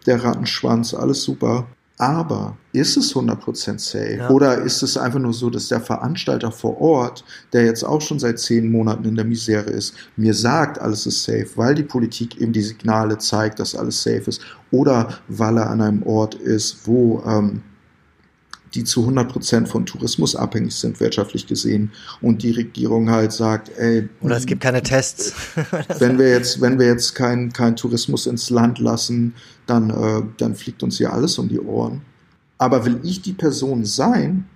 der Rattenschwanz, alles super. Aber ist es 100% safe? Ja. Oder ist es einfach nur so, dass der Veranstalter vor Ort, der jetzt auch schon seit zehn Monaten in der Misere ist, mir sagt, alles ist safe, weil die Politik eben die Signale zeigt, dass alles safe ist? Oder weil er an einem Ort ist, wo ähm, die zu 100 Prozent von Tourismus abhängig sind, wirtschaftlich gesehen. Und die Regierung halt sagt, ey. Oder es gibt keine Tests. wenn wir jetzt, wenn wir jetzt keinen kein Tourismus ins Land lassen, dann, äh, dann fliegt uns hier alles um die Ohren. Aber will ich die Person sein,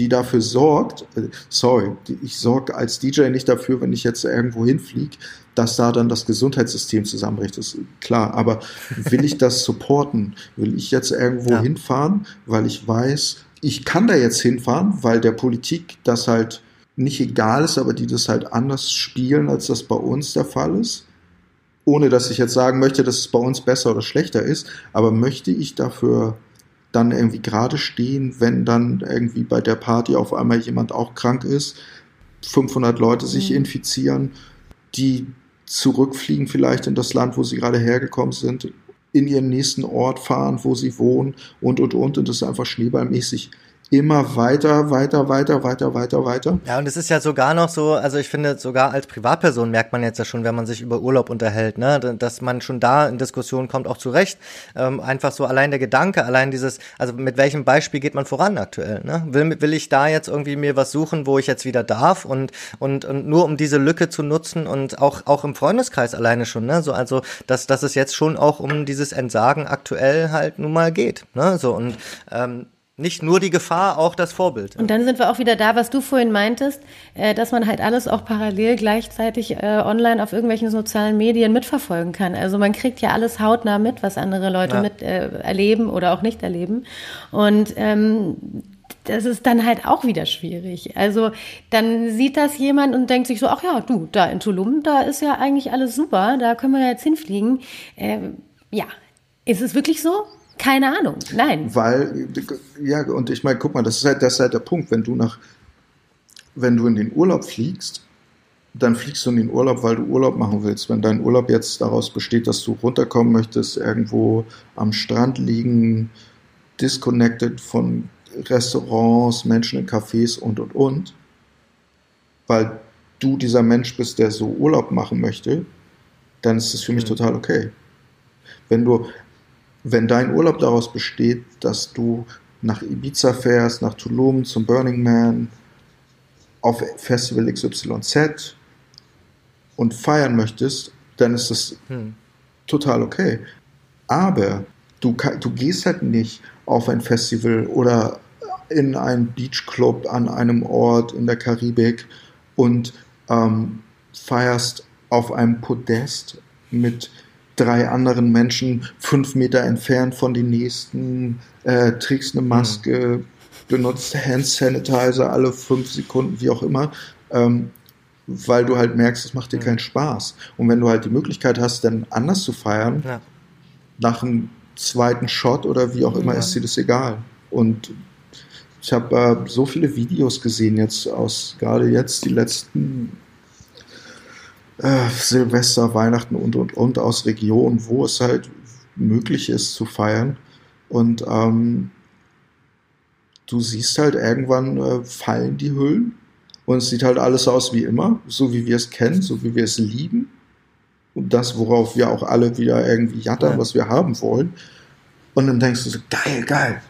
die dafür sorgt, äh, sorry, ich sorge als DJ nicht dafür, wenn ich jetzt irgendwo hinfliege, dass da dann das Gesundheitssystem zusammenbricht, ist klar. Aber will ich das supporten? Will ich jetzt irgendwo ja. hinfahren, weil ich weiß, ich kann da jetzt hinfahren, weil der Politik das halt nicht egal ist, aber die das halt anders spielen, als das bei uns der Fall ist? Ohne dass ich jetzt sagen möchte, dass es bei uns besser oder schlechter ist, aber möchte ich dafür dann irgendwie gerade stehen, wenn dann irgendwie bei der Party auf einmal jemand auch krank ist, 500 Leute sich mhm. infizieren, die zurückfliegen vielleicht in das Land, wo sie gerade hergekommen sind, in ihren nächsten Ort fahren, wo sie wohnen und, und, und. Und das ist einfach schneeballmäßig immer weiter, weiter, weiter, weiter, weiter, weiter. Ja, und es ist ja sogar noch so, also ich finde, sogar als Privatperson merkt man jetzt ja schon, wenn man sich über Urlaub unterhält, ne, dass man schon da in Diskussionen kommt, auch zu Recht. Ähm, einfach so allein der Gedanke, allein dieses, also mit welchem Beispiel geht man voran aktuell, ne? Will, will ich da jetzt irgendwie mir was suchen, wo ich jetzt wieder darf und, und, und nur um diese Lücke zu nutzen und auch, auch im Freundeskreis alleine schon, ne? So, also, dass, dass es jetzt schon auch um dieses Entsagen aktuell halt nun mal geht, ne? So, und, ähm, nicht nur die Gefahr, auch das Vorbild. Und dann sind wir auch wieder da, was du vorhin meintest, äh, dass man halt alles auch parallel gleichzeitig äh, online auf irgendwelchen sozialen Medien mitverfolgen kann. Also man kriegt ja alles hautnah mit, was andere Leute ja. mit äh, erleben oder auch nicht erleben. Und ähm, das ist dann halt auch wieder schwierig. Also dann sieht das jemand und denkt sich so, ach ja, du, da in Tulum, da ist ja eigentlich alles super, da können wir jetzt hinfliegen. Äh, ja, ist es wirklich so? Keine Ahnung, nein. Weil, ja, und ich meine, guck mal, das ist halt, das ist halt der Punkt, wenn du nach, wenn du in den Urlaub fliegst, dann fliegst du in den Urlaub, weil du Urlaub machen willst. Wenn dein Urlaub jetzt daraus besteht, dass du runterkommen möchtest, irgendwo am Strand liegen, disconnected von Restaurants, Menschen in Cafés und und und, weil du dieser Mensch bist, der so Urlaub machen möchte, dann ist das für mich mhm. total okay. Wenn du wenn dein Urlaub daraus besteht, dass du nach Ibiza fährst, nach Tulum zum Burning Man, auf Festival XYZ und feiern möchtest, dann ist das hm. total okay. Aber du, du gehst halt nicht auf ein Festival oder in einen Beachclub an einem Ort in der Karibik und ähm, feierst auf einem Podest mit drei anderen Menschen fünf Meter entfernt von den nächsten, äh, trägst eine Maske, mhm. benutzt Hand Sanitizer alle fünf Sekunden, wie auch immer, ähm, weil du halt merkst, es macht dir mhm. keinen Spaß. Und wenn du halt die Möglichkeit hast, dann anders zu feiern, ja. nach einem zweiten Shot oder wie auch immer, ja. ist dir das egal. Und ich habe äh, so viele Videos gesehen jetzt aus, gerade jetzt die letzten äh, Silvester, Weihnachten und, und, und aus Regionen, wo es halt möglich ist zu feiern. Und ähm, du siehst halt irgendwann äh, fallen die Hüllen und es sieht halt alles aus wie immer, so wie wir es kennen, so wie wir es lieben. Und das, worauf wir auch alle wieder irgendwie jattern, ja. was wir haben wollen. Und dann denkst du so, geil, geil.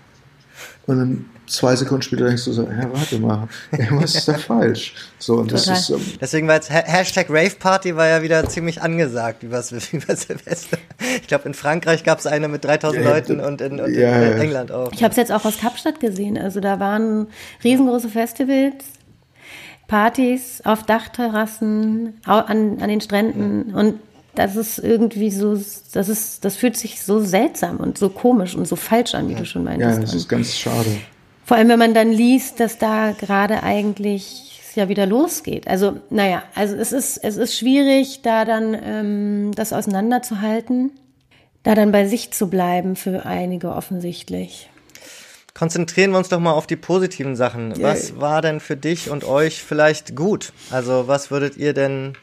Und dann zwei Sekunden später denkst du so, hä, warte mal, was ist da falsch? So, und das ist, ähm, Deswegen war jetzt Hashtag Rave Party war ja wieder ziemlich angesagt über, über Silvester. Ich glaube, in Frankreich gab es eine mit 3000 ja, Leuten und in, und ja, in England auch. Ich habe es jetzt auch aus Kapstadt gesehen. Also da waren riesengroße Festivals, Partys auf Dachterrassen, an, an den Stränden und das ist irgendwie so, das ist, das fühlt sich so seltsam und so komisch und so falsch an, wie ja. du schon meintest. Ja, das ist ganz schade. Vor allem, wenn man dann liest, dass da gerade eigentlich es ja wieder losgeht. Also, naja, also es ist, es ist schwierig, da dann ähm, das auseinanderzuhalten, da dann bei sich zu bleiben für einige offensichtlich. Konzentrieren wir uns doch mal auf die positiven Sachen. Yeah. Was war denn für dich und euch vielleicht gut? Also, was würdet ihr denn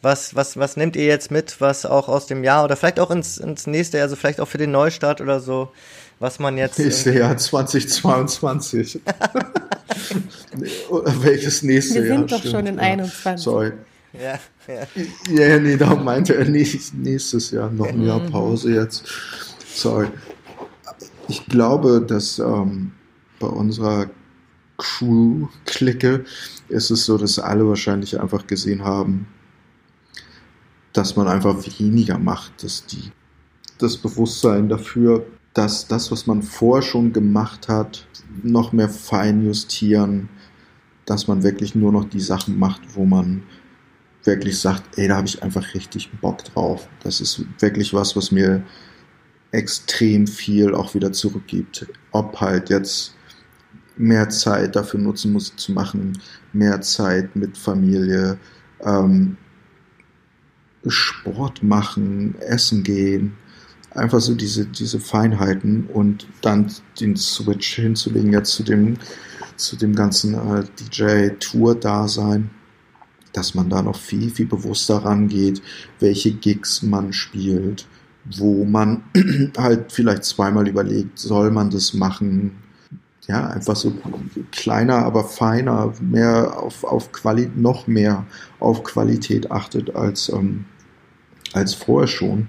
was, was, was nehmt ihr jetzt mit, was auch aus dem Jahr oder vielleicht auch ins, ins nächste, also vielleicht auch für den Neustart oder so was man jetzt. Nächste Jahr 2022. Welches nächste Jahr? Wir sind Jahr, doch schon in 21. Sorry. Ja, ja. ja, nee, darum meinte er nicht nächstes Jahr, noch ein Jahr mhm. Pause jetzt. Sorry. Ich glaube, dass ähm, bei unserer Crew-Clique ist es so, dass alle wahrscheinlich einfach gesehen haben, dass man einfach weniger macht, dass die das Bewusstsein dafür dass das, was man vorher schon gemacht hat, noch mehr fein justieren, dass man wirklich nur noch die Sachen macht, wo man wirklich sagt, ey, da habe ich einfach richtig Bock drauf. Das ist wirklich was, was mir extrem viel auch wieder zurückgibt. Ob halt jetzt mehr Zeit dafür nutzen muss zu machen, mehr Zeit mit Familie, ähm, Sport machen, essen gehen, einfach so diese, diese Feinheiten und dann den Switch hinzulegen jetzt zu dem, zu dem ganzen äh, DJ-Tour-Dasein, dass man da noch viel, viel bewusster rangeht, welche Gigs man spielt, wo man halt vielleicht zweimal überlegt, soll man das machen? ja, einfach so kleiner, aber feiner, mehr auf, auf Quali noch mehr auf Qualität achtet als, ähm, als vorher schon,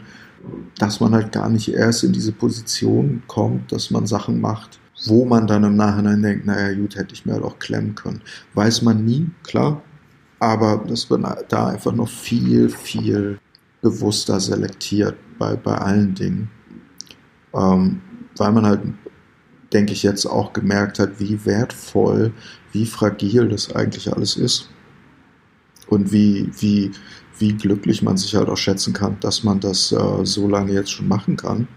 dass man halt gar nicht erst in diese Position kommt, dass man Sachen macht, wo man dann im Nachhinein denkt, naja, gut, hätte ich mir halt auch klemmen können. Weiß man nie, klar, aber dass man da einfach noch viel, viel bewusster selektiert bei, bei allen Dingen. Ähm, weil man halt denke ich, jetzt auch gemerkt hat, wie wertvoll, wie fragil das eigentlich alles ist. Und wie, wie, wie glücklich man sich halt auch schätzen kann, dass man das äh, so lange jetzt schon machen kann.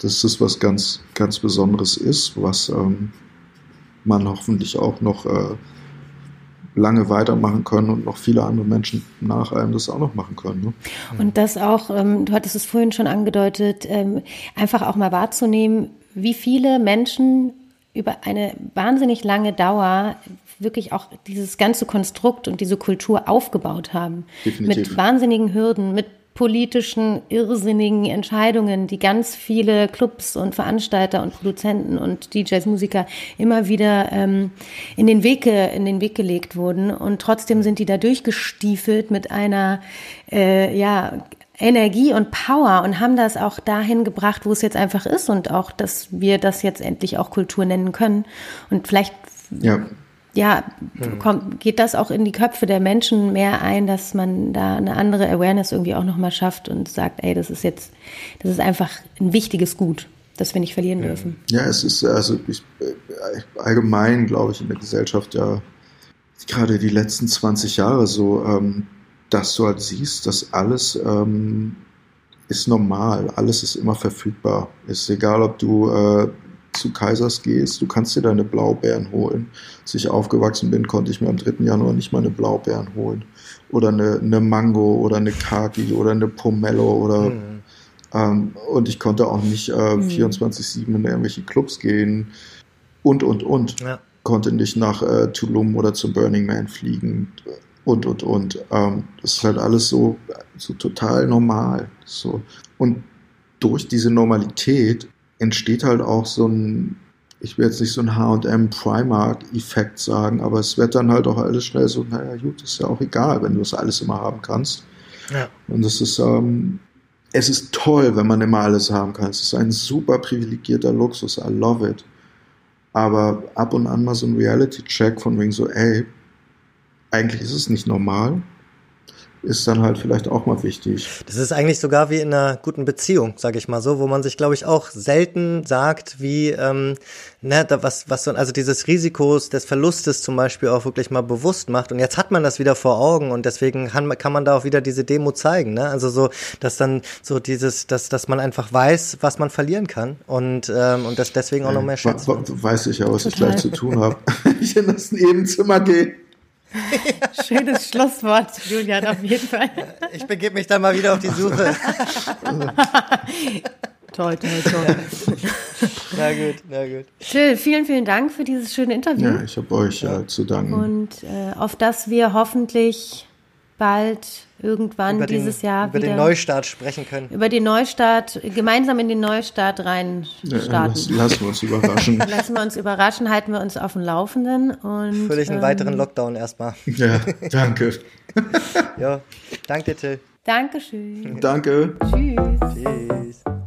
Das was ganz, ganz Besonderes ist, was ähm, man hoffentlich auch noch äh, lange weitermachen können und noch viele andere Menschen nach einem das auch noch machen können. Ne? Und das auch, ähm, du hattest es vorhin schon angedeutet, ähm, einfach auch mal wahrzunehmen, wie viele Menschen über eine wahnsinnig lange Dauer wirklich auch dieses ganze Konstrukt und diese Kultur aufgebaut haben. Definitiv. Mit wahnsinnigen Hürden, mit politischen, irrsinnigen Entscheidungen, die ganz viele Clubs und Veranstalter und Produzenten und DJs, Musiker immer wieder ähm, in, den Weg, in den Weg gelegt wurden. Und trotzdem sind die da durchgestiefelt mit einer äh, ja, Energie und Power und haben das auch dahin gebracht, wo es jetzt einfach ist und auch, dass wir das jetzt endlich auch Kultur nennen können. Und vielleicht, ja, ja kommt, geht das auch in die Köpfe der Menschen mehr ein, dass man da eine andere Awareness irgendwie auch nochmal schafft und sagt, ey, das ist jetzt, das ist einfach ein wichtiges Gut, das wir nicht verlieren dürfen. Ja, es ist also ich, äh, allgemein, glaube ich, in der Gesellschaft ja gerade die letzten 20 Jahre so, ähm, dass du halt siehst, dass alles ähm, ist normal, alles ist immer verfügbar. Ist egal, ob du äh, zu Kaisers gehst, du kannst dir deine Blaubeeren holen. Als ich aufgewachsen bin, konnte ich mir am 3. Januar nicht meine Blaubeeren holen. Oder eine, eine Mango oder eine Kaki oder eine Pomelo oder mhm. ähm, und ich konnte auch nicht äh, mhm. 24-7 in irgendwelche Clubs gehen und und und. Ja. Konnte nicht nach äh, Tulum oder zum Burning Man fliegen und, und, und. Ähm, das ist halt alles so, so total normal. So. Und durch diese Normalität entsteht halt auch so ein, ich will jetzt nicht so ein H&M Primark-Effekt sagen, aber es wird dann halt auch alles schnell so, naja, gut, ist ja auch egal, wenn du das alles immer haben kannst. Ja. Und das ist, ähm, es ist toll, wenn man immer alles haben kann. Es ist ein super privilegierter Luxus. I love it. Aber ab und an mal so ein Reality-Check von wegen so, ey, eigentlich ist es nicht normal, ist dann halt vielleicht auch mal wichtig. Das ist eigentlich sogar wie in einer guten Beziehung, sage ich mal so, wo man sich, glaube ich, auch selten sagt, wie, ähm, ne, da was, was so, also dieses Risikos des Verlustes zum Beispiel auch wirklich mal bewusst macht. Und jetzt hat man das wieder vor Augen und deswegen kann, kann man da auch wieder diese Demo zeigen, ne? Also so, dass dann so dieses, dass, dass man einfach weiß, was man verlieren kann und, ähm, und das deswegen auch noch mehr schätzt. Weiß ich ja, was Total. ich gleich zu tun habe. ich in das Nebenzimmer gehe. Schönes Schlusswort, Julian, auf jeden Fall. Ich begebe mich dann mal wieder auf die Suche. toll, toll, toll. Na gut, na gut. Jill, vielen, vielen Dank für dieses schöne Interview. Ja, ich habe euch ja. zu danken. Und äh, auf das wir hoffentlich bald irgendwann über dieses den, Jahr über wieder den Neustart sprechen können. Über den Neustart, gemeinsam in den Neustart rein starten. Ja, lass, lassen wir uns überraschen. lassen wir uns überraschen, halten wir uns auf dem Laufenden und völlig einen ähm, weiteren Lockdown erstmal. Ja, danke. ja, danke Till. Dankeschön. Danke. Tschüss. Tschüss.